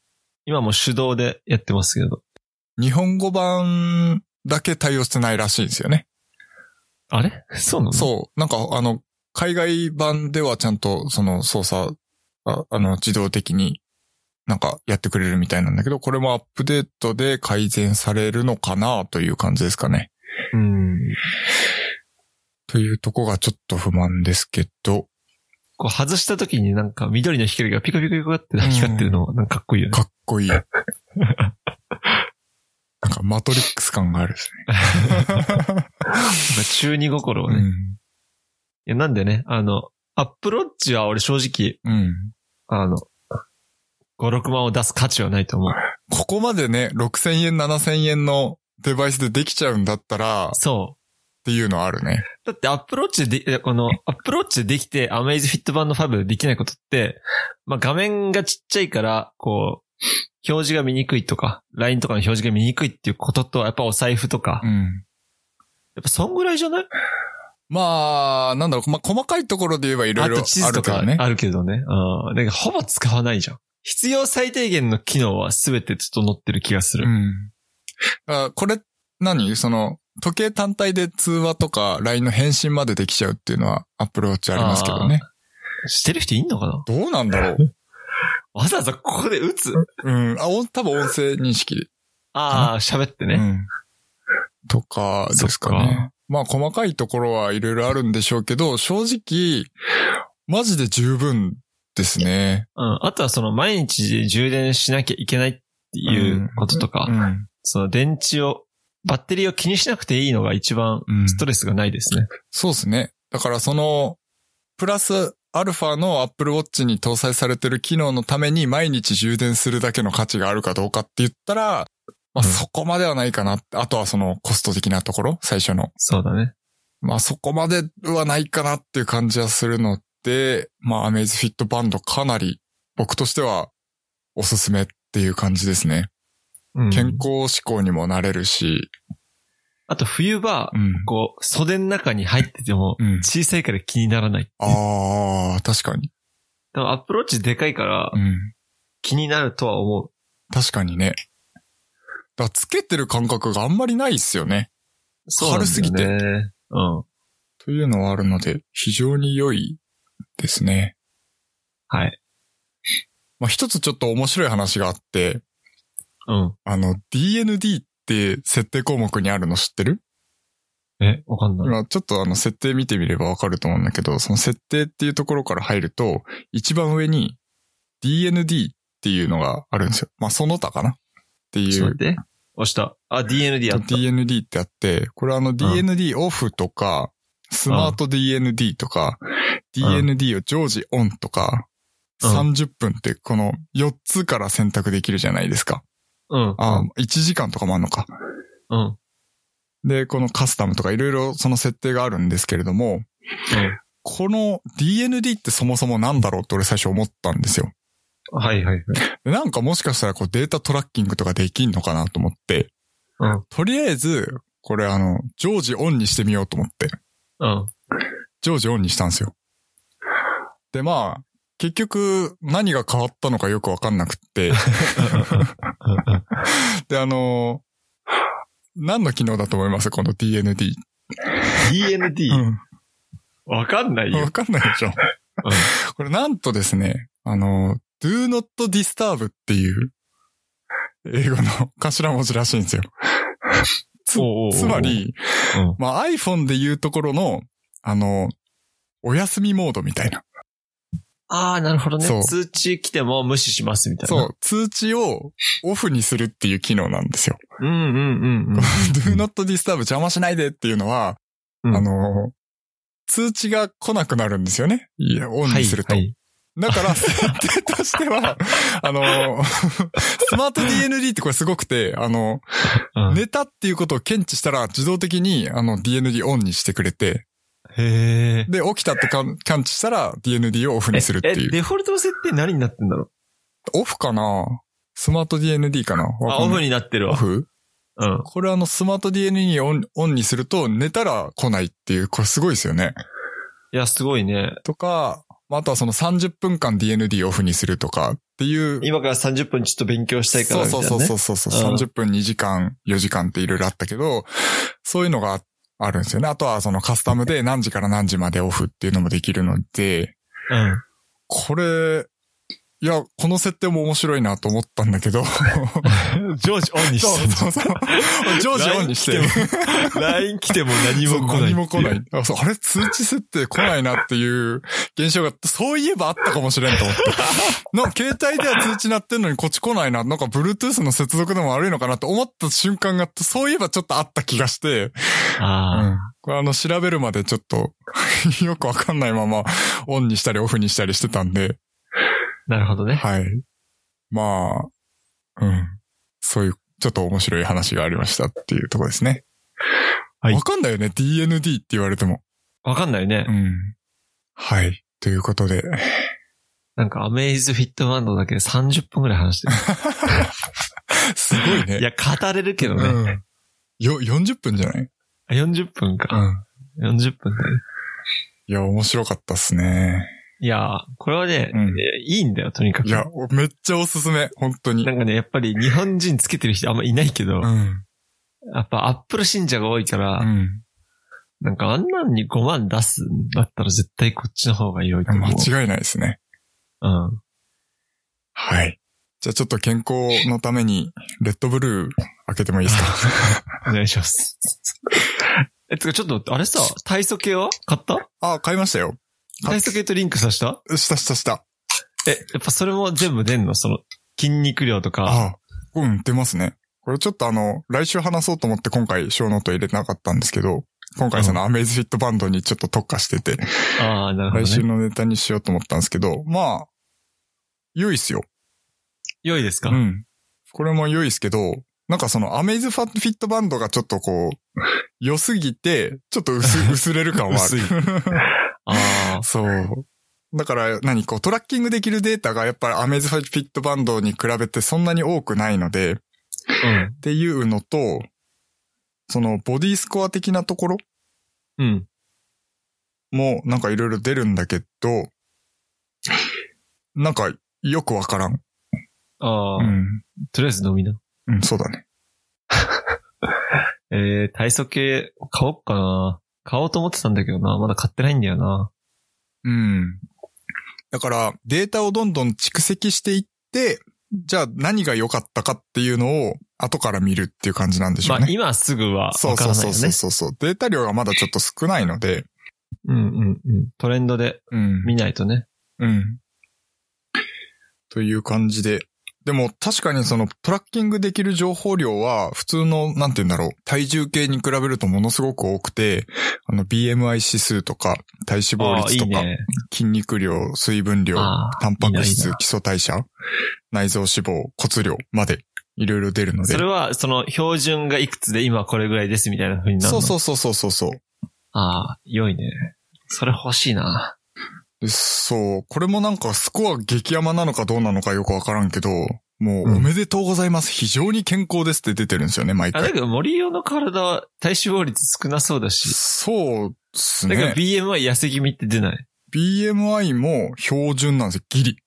今も手動でやってますけど。日本語版だけ対応してないらしいんですよね。あれ？そうなの？う。そう。なんか、あの、海外版ではちゃんとその操作、ああの、自動的になんかやってくれるみたいなんだけど、これもアップデートで改善されるのかなという感じですかね。うん。というとこがちょっと不満ですけど、こう外した時になんか緑の光がピカピカピカって光ってるの、なんかかっこいいよね。かっこいい。(laughs) なんかマトリックス感があるです (laughs) なんか中二心をね。ね。いや、なんでね、あの、アップローチは俺正直、うん。うん。あの、5、6万を出す価値はないと思う。ここまでね、6000円、7000円のデバイスでできちゃうんだったら、っそていうのはあるね。う。だってアップローチでで、この、アップローチでできて、アメイズフィットバンド5でできないことって、まあ画面がちっちゃいから、こう、表示が見にくいとか、LINE とかの表示が見にくいっていうことと、やっぱお財布とか、やうん。っぱそんぐらいじゃない？まあ、なんだろう、まあ、細かいところで言えばいろいろあと地あ図とかるけどね。あるけどね。うん。だからほぼ使わないじゃん。必要最低限の機能は全て整ってる気がする。うん。(laughs) あこれ、何？その、時計単体で通話とか LINE の返信までできちゃうっていうのはアップローチありますけどね。してる人いんのかな？どうなんだろう？(laughs) わざわざここで打つ？うん。あ、お多分音声認識で。ああ、喋ってね。うん。とかですかねか。まあ細かいところはいろいろあるんでしょうけど、正直、マジで十分ですね。うん。あとはその毎日充電しなきゃいけないっていうこととか、うん。その電池を、バッテリーを気にしなくていいのが一番うんストレスがないですね。そうですね。だからその、プラスアルファの Apple Watch に搭載されてる機能のために毎日充電するだけの価値があるかどうかって言ったら、まあうんそこまではないかな。あとはそのコスト的なところ？最初の。そうだね。まあそこまではないかなっていう感じはするので、まあアメイズフィットバンドかなり僕としてはおすすめっていう感じですね。うん、健康志向にもなれるし、あと冬場う、ん。こう、袖の中に入っててもうん、小さいから気にならない。ああ、確かに。でもアプローチでかいからうん。気になるとは思う。確かにね。だつけてる感覚があんまりないっすよね。そうね。軽すぎてうん。というのはあるので、非常に良いですね。はい。まあ、一つちょっと面白い話があって、うん。あの、DND って設定項目にあるの知ってる？え、わかんない。今ちょっとあの設定見てみればわかると思うんだけど、その設定っていうところから入ると、一番上に DND っていうのがあるんですよ。まあ、その他かな？っていうちょっと待って。押した。あ、DND あった。DND ってあって、これあの DND オフとか、スマート DND とか、DND を常時オンとか、うん30分ってこの4つから選択できるじゃないですか。うん。あ、1時間とかもあるのか。うん。で、このカスタムとかいろいろその設定があるんですけれども、うん。この DND ってそもそもなんだろうって俺最初思ったんですよ。はいはいはい。でなんかもしかしたらこうデータトラッキングとかできんのかなと思って、うん。とりあえず、これあの、常時オンにしてみようと思って、うん。常時オンにしたんですよ。で、まあ、結局何が変わったのかよくわかんなくって、(laughs) で、あの何の機能だと思います？この DND。DND? うん。わかんないよわ。かんないでしょ。これなんとですね、あの、do not disturb っていう英語の頭文字らしいんですよ。つつまり、うん。まあ iPhone で言うところの、あの、お休みモードみたいな。ああ、なるほどねそう。通知来ても無視しますみたいな。そう、通知をオフにするっていう機能なんですよ。う。うんうんうんうん。(laughs) do not disturb 邪魔しないでっていうのは、うんあの、通知が来なくなるんですよね。いや、オンにすると。はいはいだから、(laughs) 設定としては、あの、(laughs) スマート DND ってこれすごくて、あの、うん寝たっていうことを検知したら自動的に、あの、DND オンにしてくれて、へえ。で、起きたって感知したら DND をオフにするってえ、いう。デフォルトの設定何になってんだろオフかな？スマート DND かな？うあ、オフにになってるわ。オフ？うん。これあの、スマート DND をオンオンにすると寝たら来ないっていう、これすごいですよね。いや、すごいね。とか、まああとはその30分間 DND オフにするとかっていう。今から30分ちょっと勉強したいからそうみたいな、ね。そうそうそうそう、うん30分2時間、4時間っていろいろあったけど、そういうのがあるんですよね。あとはそのカスタムで何時から何時までオフっていうのもできるので、うん。これ、いや、この設定も面白いなと思ったんだけど、(laughs) 常時オンにそうしてそうそう。常時オンにして。LINE 来ても何そうも来ない。何も来ない。あそうあれ通知設定来ないなっていう現象が、そういえばあったかもしれんと思って。(laughs) な、携帯では通知鳴ってんのにこっち来ないな。なんか Bluetooth の接続でも悪いのかなって思った瞬間が、そういえばちょっとあった気がして、あこれあの調べるまでちょっと (laughs) よくわかんないままオンにしたりオフにしたりしてたんで、あ、なるほどね。はい。まあ、うん。そういう、ちょっと面白い話がありましたっていうところですね。はいわかんないよね。DND って言われても。わかんないね。うん。はい。ということで。なんかアメイズフィットバンドだけで30分くらい話して (laughs) すごいね。る。いや、語れるけどね。うん。よ、40分じゃない？あ40分か。ん。40分だね。いや、面白かったっすね。いや、これはね、うんえいいんだよ、とにかく。いや、めっちゃおすすめ。本当に。なんかね、やっぱり日本人つけてる人あんまいないけど、うん。やっぱアップル信者が多いから、うん。なんかあんなんに5万出すんだったら絶対こっちの方が良いと思う。間違いないですね。うん。はい。じゃあちょっと健康のために、レッドブルー開けてもいいですか？(laughs) お願いします。え、つかちょっと、あれさ、(laughs) 体組計は買った？あ、買いましたよ。体組計とリンクさせた？したしたした。え、やっぱそれも全部出んの？その、筋肉量とか。あうん、出ますね。これちょっとあの、来週話そうと思って今回ショーノート入れてなかったんですけど、今回そのアメイズフィットバンドにちょっと特化してて、ああ、なるほど、来週ね。のネタにしようと思ったんですけど、まあ、良いっすよ。良いですか、うん。これも良いっすけど、なんかそのアメイズファフィットバンドがちょっとこう、良すぎて、ちょっと薄、(laughs) 薄れる感はある。ああ。そう。だから何こうトラッキングできるデータがやっぱりアメイズフィットバンドに比べてそんなに多くないので、うん。っていうのと、そのボディスコア的なところうん。もなんかいろいろ出るんだけど、なんかよくわからん。ああ、うん。とりあえず飲みな。うん、そうだね。(laughs) えー、体組系買おっかな。買おうと思ってたんだけどな。まだ買ってないんだよな。うん。だから、データをどんどん蓄積していって、じゃあ何が良かったかっていうのを後から見るっていう感じなんでしょうね。まあ今すぐはそうわからないよねそうそうそう。そうそう。データ量がまだちょっと少ないので、うんうんうん。トレンドでうん。見ないとね。うん。という感じで。でも確かにそのトラッキングできる情報量は普通の、なんて言うんだろう、体重計に比べるとものすごく多くて、あの BMI 指数とか体脂肪率とか、いね。筋肉量、水分量、タンパクいい質、ないいな基礎代謝、内臓脂肪、骨量までいろいろ出るので。それは、その標準がいくつで今これぐらいですみたいな風になるの？そうそうそうそうそうそう。ああ、良いね。それ欲しいな。でそう。これもなんかスコア激山なのかどうなのかよくわからんけど、もううんおめでとうございます。非常に健康ですって出てるんですよね、毎あ、だ回。けど森尾の体は体脂肪率少なそうだし。そうっすだけどね。BM は痩せ気味って出ない？BMI も標準なんですよ。ギリ。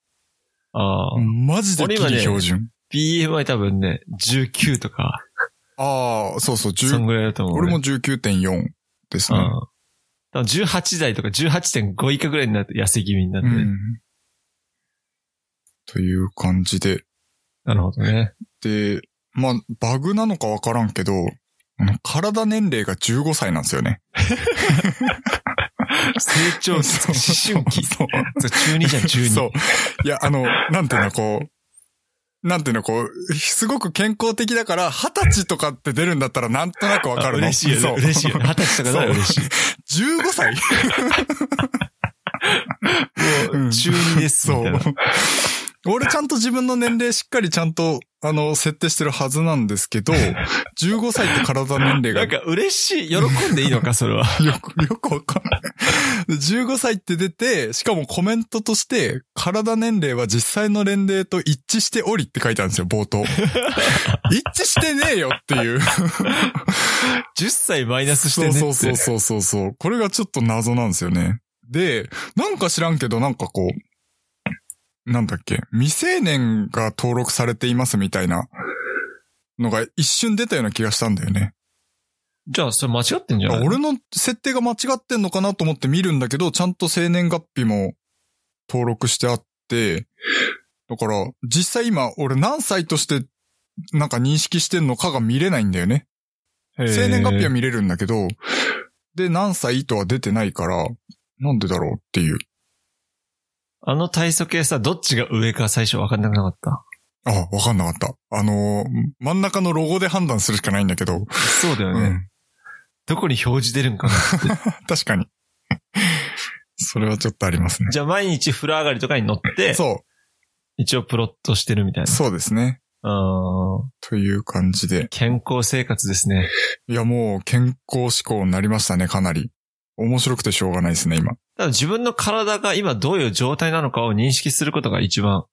ああ。マジでギリ標準。BMI 多分ね、19とか、ああ、そうそう、10そんぐらいだと思う。俺も19.4ですね。うん。多分18台とか18.5以下ぐらいになると痩せ気味になって。うん。という感じで。なるほどね。で、まあ、バグなのかわからんけど、体年齢が15歳なんですよね。成長期、思春期。そう中2じゃん、中2。そう。いや、あの、なんていうの、こう、なんていうの、こう、すごく健康的だから、二十歳とかって出るんだったらなんとなくわかるの。あ嬉しいよね。嬉しいよね。二十歳とかなら嬉しい。15歳 (laughs) うん中2です。みそう。俺ちゃんと自分の年齢しっかりちゃんと、あの、設定してるはずなんですけど、(laughs) 15歳って体年齢がなんか嬉しい。喜んでいいのか、それは。(laughs) よく、よくわかんない。15歳って出て、しかもコメントとして、体年齢は実際の年齢と一致しておりって書いてあるんですよ、冒頭。(laughs) 一致してねえよっていう。10歳マイナスしてねって。そうそうそうそうそう。これがちょっと謎なんですよね。で、なんか知らんけど、なんかこう、なんだっけ、未成年が登録されていますみたいなのが一瞬出たような気がしたんだよね。じゃあ、それ間違ってんじゃない？俺の設定が間違ってんのかなと思って見るんだけど、ちゃんと生年月日も登録してあって、だから、実際今、俺何歳として、なんか認識してんのかが見れないんだよね。生年月日は見れるんだけど、で、何歳とは出てないから、なんでだろうっていう。あの体組計さ、どっちが上か最初分かんなくなかった？あ、わかんなかった。あのー真ん中のロゴで判断するしかないんだけど、そうだよね。うん。どこに表示出るんかな。(laughs) 確かに。それはちょっとありますね。じゃあ毎日風呂上がりとかに乗って、そ一応プロットしてるみたいな。う、そうですね。という感じで。健康生活ですね。いや、もう健康志向になりましたね、かなり。面白くてしょうがないですね、今。自分の体が今どういう状態なのかを認識することが一番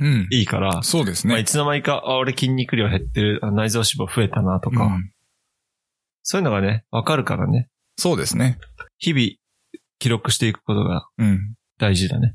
うん。いいから、そうですまあ、いね。つの間にか、あ、俺筋肉量減ってる、あ内臓脂肪増えたなとか、うんそういうのがね、わかるからね、そうですね。日々記録していくことがうん。大事だね。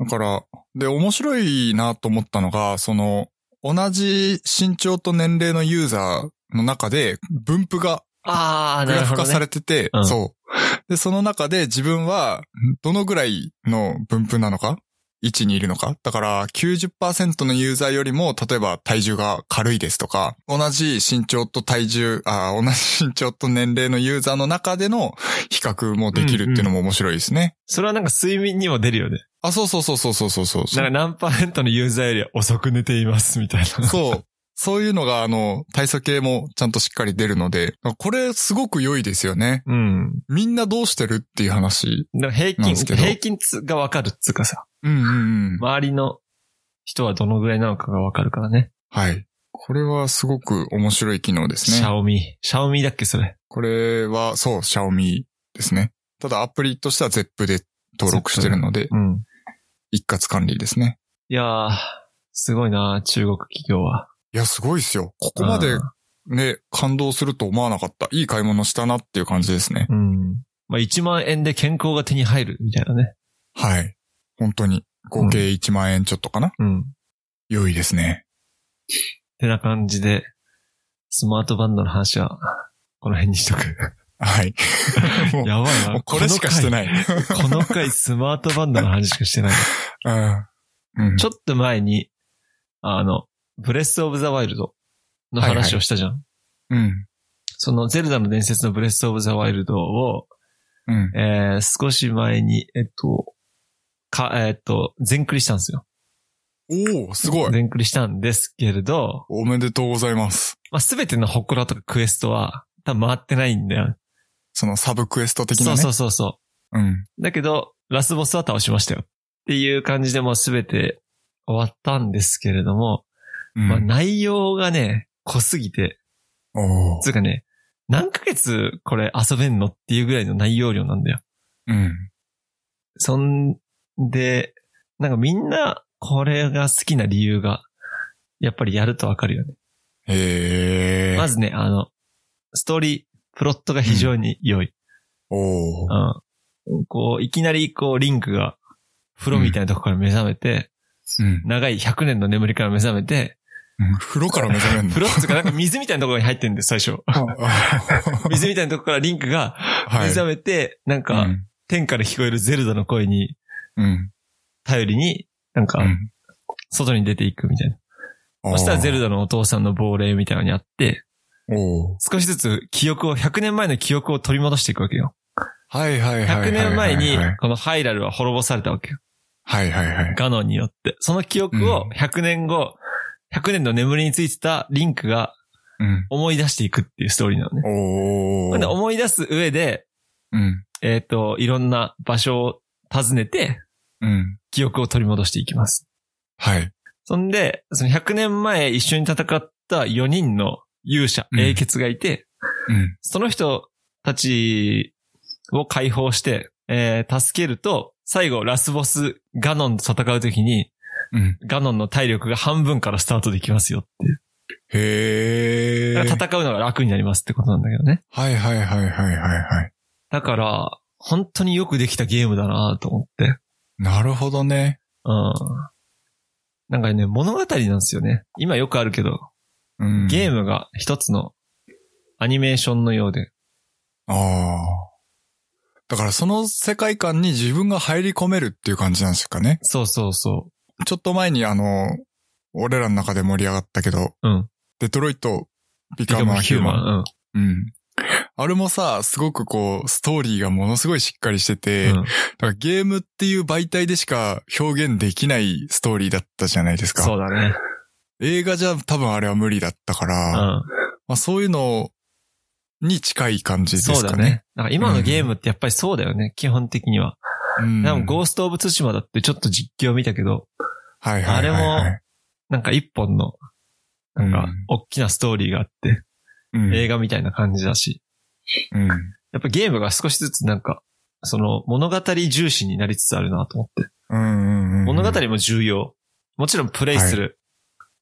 だから、で、面白いなと思ったのが、その、同じ身長と年齢のユーザーの中で、分布がああ、グラフ化されてて、うんそう。(laughs) で、その中で自分は、どのぐらいの分布なのか？位置にいるのか？だから、90%のユーザーよりも、例えば体重が軽いですとか、同じ身長と体重、あ同じ身長と年齢のユーザーの中での比較もできるっていうのも面白いですね。それはなんか睡眠にも出るよね。あ、そうそうそうそうそうそうそう。なんか何パーセントのユーザーより遅く寝ていますみたいな。そう。そういうのが、あの、体組系もちゃんとしっかり出るので、これすごく良いですよね。うん。みんなどうしてるっていう話。平均、平均つがわかるっつうかさ、うんうんうん。周りの人はどのぐらいなのかがわかるからね。はい。これはすごく面白い機能ですね。シャオミ。シャオミだっけそれ。これは、そう、シャオミですね。ただアプリとしては ZEP で登録してるので、うん。一括管理ですね。いやー、すごいな中国企業は。いや、すごいですよ。ここまでうんね、感動すると思わなかった。いい買い物したなっていう感じですね。うん。まあ、1万円で健康が手に入るみたいなね。はい。本当に。合計1万円ちょっとかな、うん。良いですね。てな感じで、スマートバンドの話は、この辺にしとく。はい。(laughs) やばいな。もうこれしかしてない。い。この回スマートバンドの話しかしてない。(laughs) うん。うんちょっと前に、あの、ブレスオブザワイルドの話をしたじゃん。うん。そのゼルダの伝説のブレスオブザワイルドを、うん。えー、少し前に、えっと、か、えっと、全クリしたんですよ。おおすごい。全クリしたんですけれど、おめでとうございます。まあ、すべての祠とかクエストは、多分回ってないんだよ。そのサブクエスト的なね。そうそうそうそう。うん。だけど、ラスボスは倒しましたよ。っていう感じでもうすべて終わったんですけれども、うん。まあ内容がね、濃すぎて、つうかね、何ヶ月これ遊べんのっていうぐらいの内容量なんだよ。うん。そんで、なんかみんなこれが好きな理由が、やっぱりやるとわかるよね。へえ。まずね、あの、ストーリー、プロットが非常に良い。おおうん。こう、いきなりこう、リンクが、風呂みたいなとこから目覚めて、うん。長い100年の眠りから目覚めて、うん風呂から目覚めんの？風呂っていうかなんか水みたいなところに入ってるんです、最初。あ (laughs) 水みたいなところからリンクがはい。目覚めて、なんか、うん天から聞こえるゼルダの声にうん。頼りに、なんかう、ん。外に出ていくみたいな。そしたらゼルダのお父さんの亡霊みたいなのにあって、少しずつ記憶を、100年前の記憶を取り戻していくわけよ。はいはいはいはいはい。100年前にはい、このハイラルは滅ぼされたわけよ。はいはい。ガノンによって。その記憶をうん100年後、100年の眠りについてたリンクがうん。思い出していくっていうストーリーなのね。おーで思い出す上で、うん。えっ、と、いろんな場所を訪ねて、うん。記憶を取り戻していきます。はい。そんで、その100年前一緒に戦った4人の勇者、うん英傑がいて、うん。その人たちを解放して、えー助けると、最後、ラスボス、ガノンと戦うときに、うん。ガノンの体力が半分からスタートできますよって。へえ。戦うのが楽になりますってことなんだけどね。はいはいはいはいはいはい。だから、本当によくできたゲームだなと思って。なるほどね。うん。なんかね、物語なんですよね。今よくあるけど、うん。ゲーム。ムが一つのアニメーションのようで。ああ。だからその世界観に自分が入り込めるっていう感じなんですかね。そうそうそちょっと前にあの、俺らの中で盛り上がったけど、う。うん。デトロイト、ビカムアヒューマン。ン。うん。あれもさ、すごくこう、ストーリーがものすごいしっかりしてて、うん。だからゲームっていう媒体でしか表現できないストーリーだったじゃないですか。そうだね。映画じゃ多分あれは無理だったかうら、ん。まあそういうのに近い感じですかね。そうだね。今のゲームってやっぱりそうだよね。基本的には。うん。でもゴースト・オブ・ツシマだってちょっと実況見たけど、はいはいはい、はい。あれもなんか一本の、なんかうん、大きなストーリーがあって、うん、映画みたいな感じだし、うん。やっぱゲームが少しずつなんか、その物語重視になりつつあるなと思って。うんうんうん。物語も重要。もちろんプレイする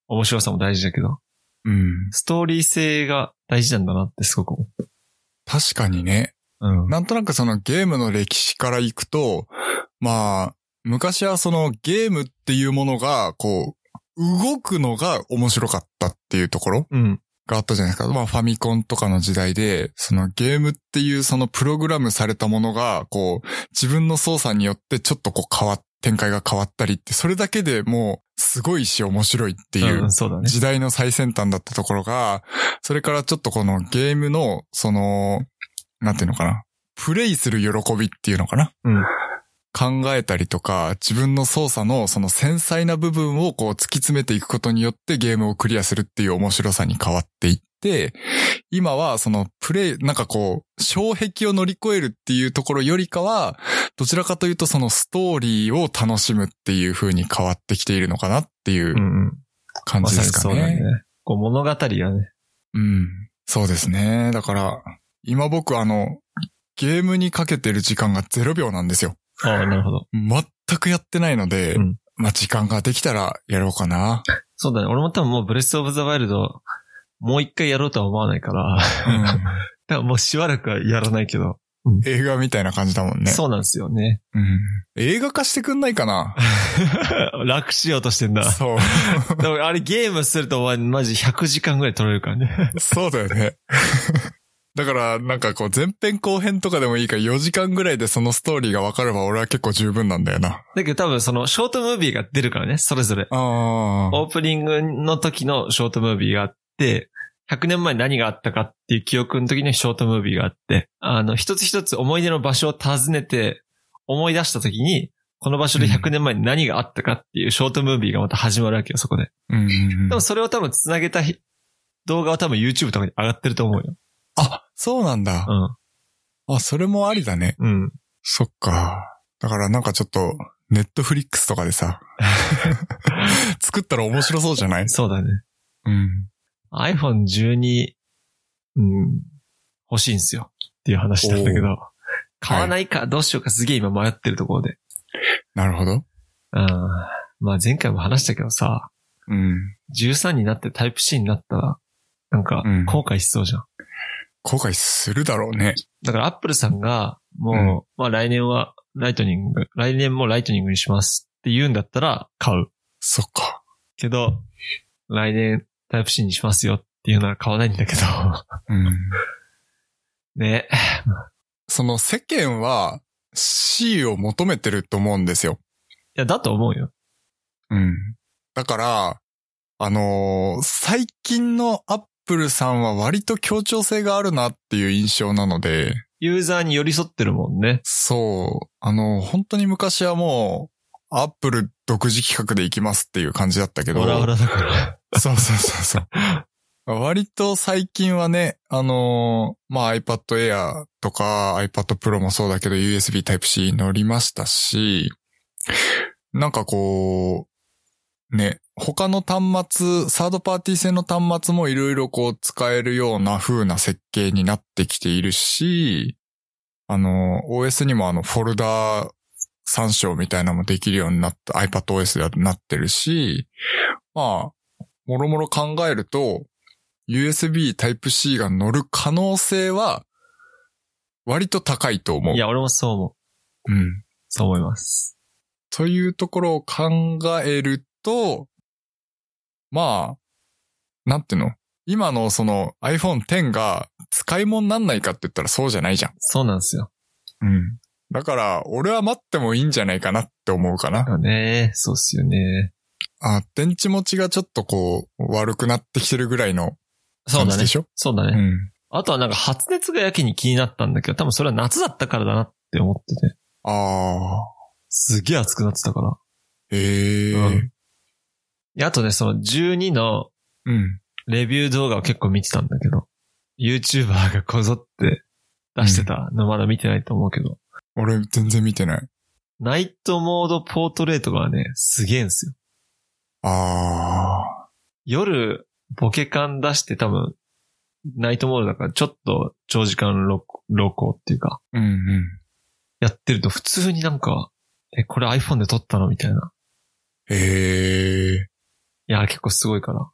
面白さも大事だけど、うん。ストーリー性が大事なんだなってすごく思う。確かにね。うん。なんとなくそのゲームの歴史からいくと、まあ、昔はそのゲームっていうものが、こう、動くのが面白かったっていうところうん。があったじゃないですか。まあファミコンとかの時代で、そのゲームっていうそのプログラムされたものが、こう、自分の操作によってちょっとこう変わっ、展開が変わったりって、それだけでもう、すごいし面白いっていう。時代の最先端だったところが、それからちょっとこのゲームの、その、なんていうのかな。プレイする喜びっていうのかな。うん。考えたりとか、自分の操作のその繊細な部分をこう突き詰めていくことによってゲームをクリアするっていう面白さに変わっていって、今はそのプレイ、なんかこう、障壁を乗り越えるっていうところよりかは、どちらかというとそのストーリーを楽しむっていう風に変わってきているのかなっていううんうん。感じですかね。そうだね。こう物語がね。うん。そうですね。だから、今僕あの、ゲームにかけてる時間が0秒なんですよ。ああ、なるほど。全くやってないので、うんまあ時間ができたらやろうかな。そうだね。俺も多分もうブレスオブザワイルド、もう一回やろうとは思わないから。うん (laughs) もうしばらくはやらないけど。映画みたいな感じだもんね。そうなんですよね。うん映画化してくんないかな？(laughs) 楽しようとしてんだ。そう。(laughs) でもあれゲームするとマジ100時間ぐらい取れるからね。そうだよね。だから、なんかこう、前編後編とかでもいいから4時間ぐらいでそのストーリーが分かれば俺は結構十分なんだよな。だけど多分そのショートムービーが出るからね、それぞれ。オープニングの時のショートムービーがあって、100年前に何があったかっていう記憶の時のショートムービーがあって、あの、一つ一つ思い出の場所を訪ねて、思い出した時に、この場所で100年前に何があったかっていうショートムービーがまた始まるわけよ、そこで。うんうんうんでもそれを多分繋げたひ動画は多分 YouTube とかに上がってると思うよ。あ、そうなんだ。あ、それもありだね。うん。うん。そっか。だからなんかちょっと、ネットフリックスとかでさ、(laughs) 作ったら面白そうじゃない？そうだね。うん。iPhone12、うん、欲しいんすよ。っていう話なんだけど、買わないかどうしようかすげえ今迷ってるところで。なるほど。うん。まあ前回も話したけどさ、うん。13になってタイプ C になったら、なんかうん後悔しそうじゃん。後悔するだろうね。だからアップルさんが、もう、まあ来年はライトニング、来年もライトニングにしますって言うんだったら買う。そっか。けど、来年タイプ C にしますよっていうなら買わないんだけど。うん。ね。その世間は C を求めてると思うんですよ。いや、だと思うよ。うん。だから、あのー最近のアップルさんは割と協調性があるなっていう印象なので、ユーザーに寄り添ってるもんね。そう、あの、本当に昔はもう、アップル独自企画で行きますっていう感じだったけど、オラオラだから。そうそうそうそう。割と最近はね、あのーまあ、iPad Air とか iPad Pro もそうだけど USB Type-C 乗りましたし、なんかこう、ね、他の端末、サードパーティー製の端末もいろいろこう使えるような風な設計になってきているし、あの、OS にもあのフォルダ参照みたいなのもできるようになった iPadOS ではなってるし、まあ、もろもろ考えると、USB Type-C が乗る可能性は、割と高いと思う。いや、俺もそう思う。うん。そう思います。というところを考えると、まあ、なんていうの？今のその iPhone X が使い物になんないかって言ったらそうじゃないじゃん。そうなんですよ。うん。だから、俺は待ってもいいんじゃないかなって思うかな。よね。そうっすよね。あ、電池持ちがちょっとこう、悪くなってきてるぐらいのそうだね感じで。しょ？そうだね。うん。あとはなんか発熱がやけに気になったんだけど、多分それは夏だったからだなって思ってて。ああ。すげえ暑くなってたから。へえ。うんであとね、その12のうん。レビュー動画を結構見てたんだけど、YouTuber がこぞって出してたのまだ見てないと思うけど、俺全然見てない。ナイトモードポートレートがね、すげえんすよ。ああ。夜、ボケ感出して多分、ナイトモードだからちょっと長時間録録音っていうか、うんうん。やってると普通になんか、え、これ iPhone で撮ったのみたいな。へえ。いや、結構すごいから。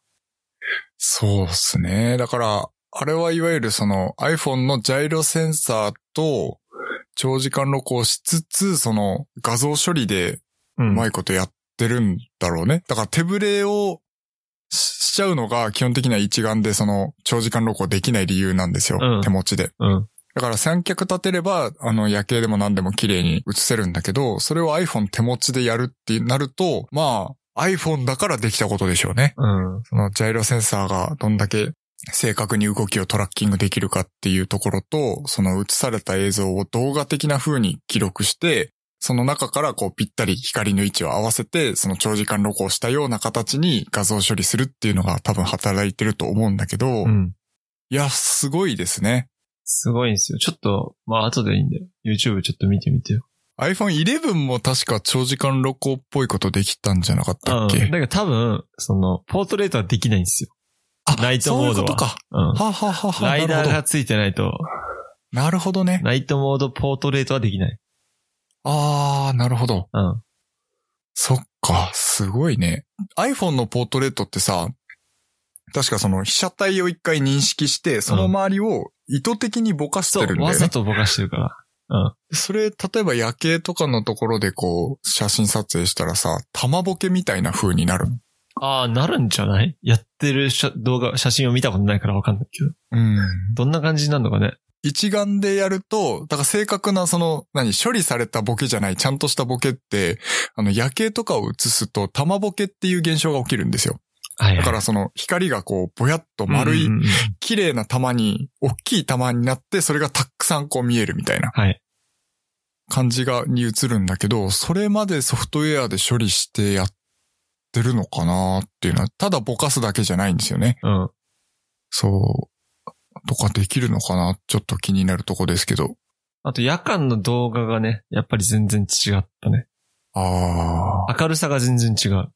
そうっすね。だから、あれはいわゆるその iPhone のジャイロセンサーと長時間録音しつつ、その画像処理でううまいことやってるんだろうね。だから手ブレをししちゃうのが基本的には一眼でその長時間録音できない理由なんですよ。うん手持ちで。うん。だから三脚立てれば、あの夜景でも何でも綺麗に映せるんだけど、それを iPhone 手持ちでやるってなると、まあ iPhone だからできたことでしょうね。うん。そのジャイロセンサーがどんだけ正確に動きをトラッキングできるかっていうところと、その映された映像を動画的な風に記録して、その中からこうぴったり光の位置を合わせて、その長時間録音したような形に画像処理するっていうのが多分働いてると思うんだけど、うん。いや、すごいですね。すごいんですよ。ちょっと、まあ後でいいんだよ。YouTube ちょっと見てみてよ。iPhone 11も確か長時間録音っぽいことできたんじゃなかったっうん。け、だけど多分、その、ポートレートはできないんですよ。あナイトモードはそういうことか。うん。ははははライダーがついてないと。なるほどね。ナイトモードポートレートはできない。あー、なるほど。うん。そっか、すごいね。iPhone のポートレートってさ、確かその被写体を一回認識して、その周りを意図的にぼかしてるん、だわよね。ざとぼかしてるから。うん。それ、例えば夜景とかのところでこう、写真撮影したらさ、玉ボケみたいな風になる。ああ、なるんじゃない？やってる写動画、写真を見たことないからわかんないけど。うん。どんな感じになるのかね？一眼でやると、だから正確なその、何、処理されたボケじゃない、ちゃんとしたボケって、あの、夜景とかを映すと、玉ボケっていう現象が起きるんですよ。はい、だからその、光がこう、ぼやっと丸い綺麗な玉に、大きい玉になって、それがたくさんこう見えるみたいなはい。感じが、に映るんだけど、それまでソフトウェアで処理してやってるのかなっていうのは、ただぼかすだけじゃないんですよね。うん。そう。とかできるのかなちょっと気になるとこですけど。あと夜間の動画がね、やっぱり全然違ったね。ああ。明るさが全然違う。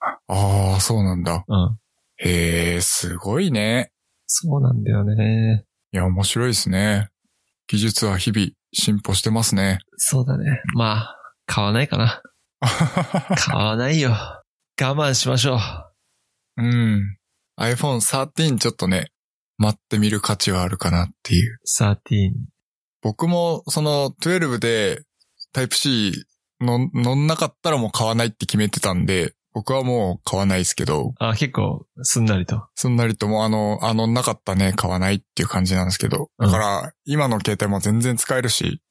ああ、そうなんだ。うん。へえ、すごいね。そうなんだよね。いや、面白いですね。技術は日々進歩してますね。そうだね。まあ、買わないかな。(laughs) 買わないよ。我慢しましょう。うん。iPhone 13ちょっとね、待ってみる価値はあるかなっていう。13。僕もその12で Type-C の乗んなかったらもう買わないって決めてたんで、僕はもう買わないですけど、あ、結構、すんなりと。すんなりともうあの、あのなかったね、買わないっていう感じなんですけど。だから、今の携帯も全然使えるし、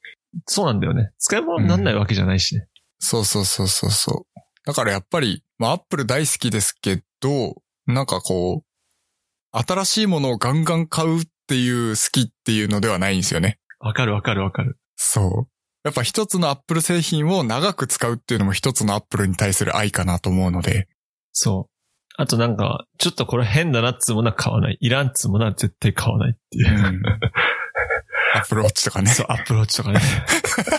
そうなんだよね。使い物になんないわけじゃないしね。そうそうそうそうそう。だからやっぱり、まあ、アップル大好きですけど、なんかこう、新しいものをガンガン買うっていう好きっていうのではないんですよね。わかるわかるわかる。そう。やっぱ一つのアップル製品を長く使うっていうのも一つのアップルに対する愛かなと思うので。そう。あとなんか、ちょっとこれ変だなっつうものは買わない。いらんっつうものは絶対買わないっていう。(laughs) アップルウォッチとかね。そう、アップローチとかね。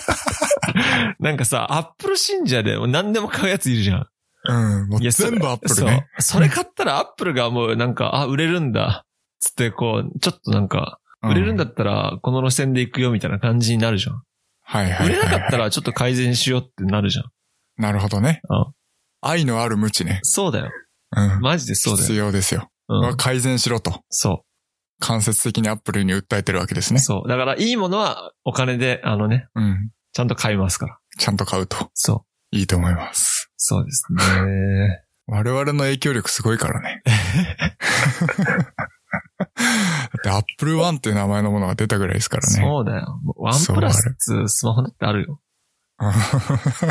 (laughs) なんかさ、アップル信者で何でも買うやついるじゃん。うん。もいう全部アップルね。そう。それ買ったらアップルがもうなんか、あ、売れるんだ。つってこう、ちょっとなんか、売れるんだうったら、この路線で行くよみたいな感じになるじゃん。はいはいはい。売れなかったらちょっと改善しようってなるじゃん。なるほどねうん。愛のある無知ね。そうだよ。うん。マジでそうだ必よ。要ですよ。うん。改善しろと。そ間接的にアップルに訴えてるわけですう。ね。そう。だから、いいものはお金で、あのね、うん。ちゃんと買いますから。ちゃんと買うとそう。いいと思います。そうですね。(laughs) 我々の影響力すごいからね。(laughs) だってアップルワンっていう名前のものが出たぐらいですからね。そうだよ。ワンプラススマホだってあるよ。(laughs)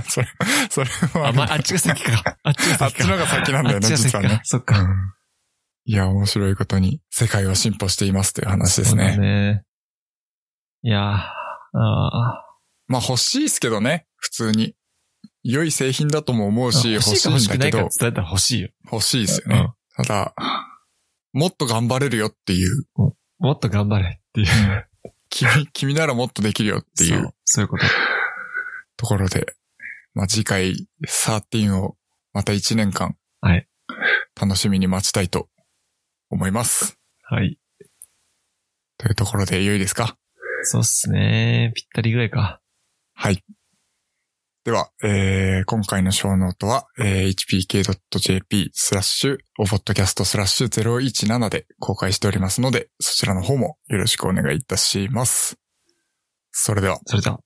それ、それはあ、ま、あっちが先か。あっちが先か。あっちのが先なんだよね実はねか。そっか。うんいや、面白いことに世界は進歩していますという話ですそうだね。ね。いやーあまあ欲しいですけどね、普通に。良い製品だとも思うーし、欲し欲しいか欲しいんだけどくないかって、伝えたら欲しいよ。欲しいですよねうん。ただ、もっと頑張れるよっていう。もっと頑張れっていう。君、君ならもっとできるよっていそうう。そういうこと。ところで、まあ、次回13をまた1年間、はい。楽しみに待ちたいと思います。はい。というところで良いですか？そうっすね。ぴったりぐらいか。はい。では、えー、今回のショーノートは、えー、hpk.jp スラッシュ、おポッドキャストスラッシュ017で公開しておりますので、そちらの方もよろしくお願いいたします。それでは。それでは。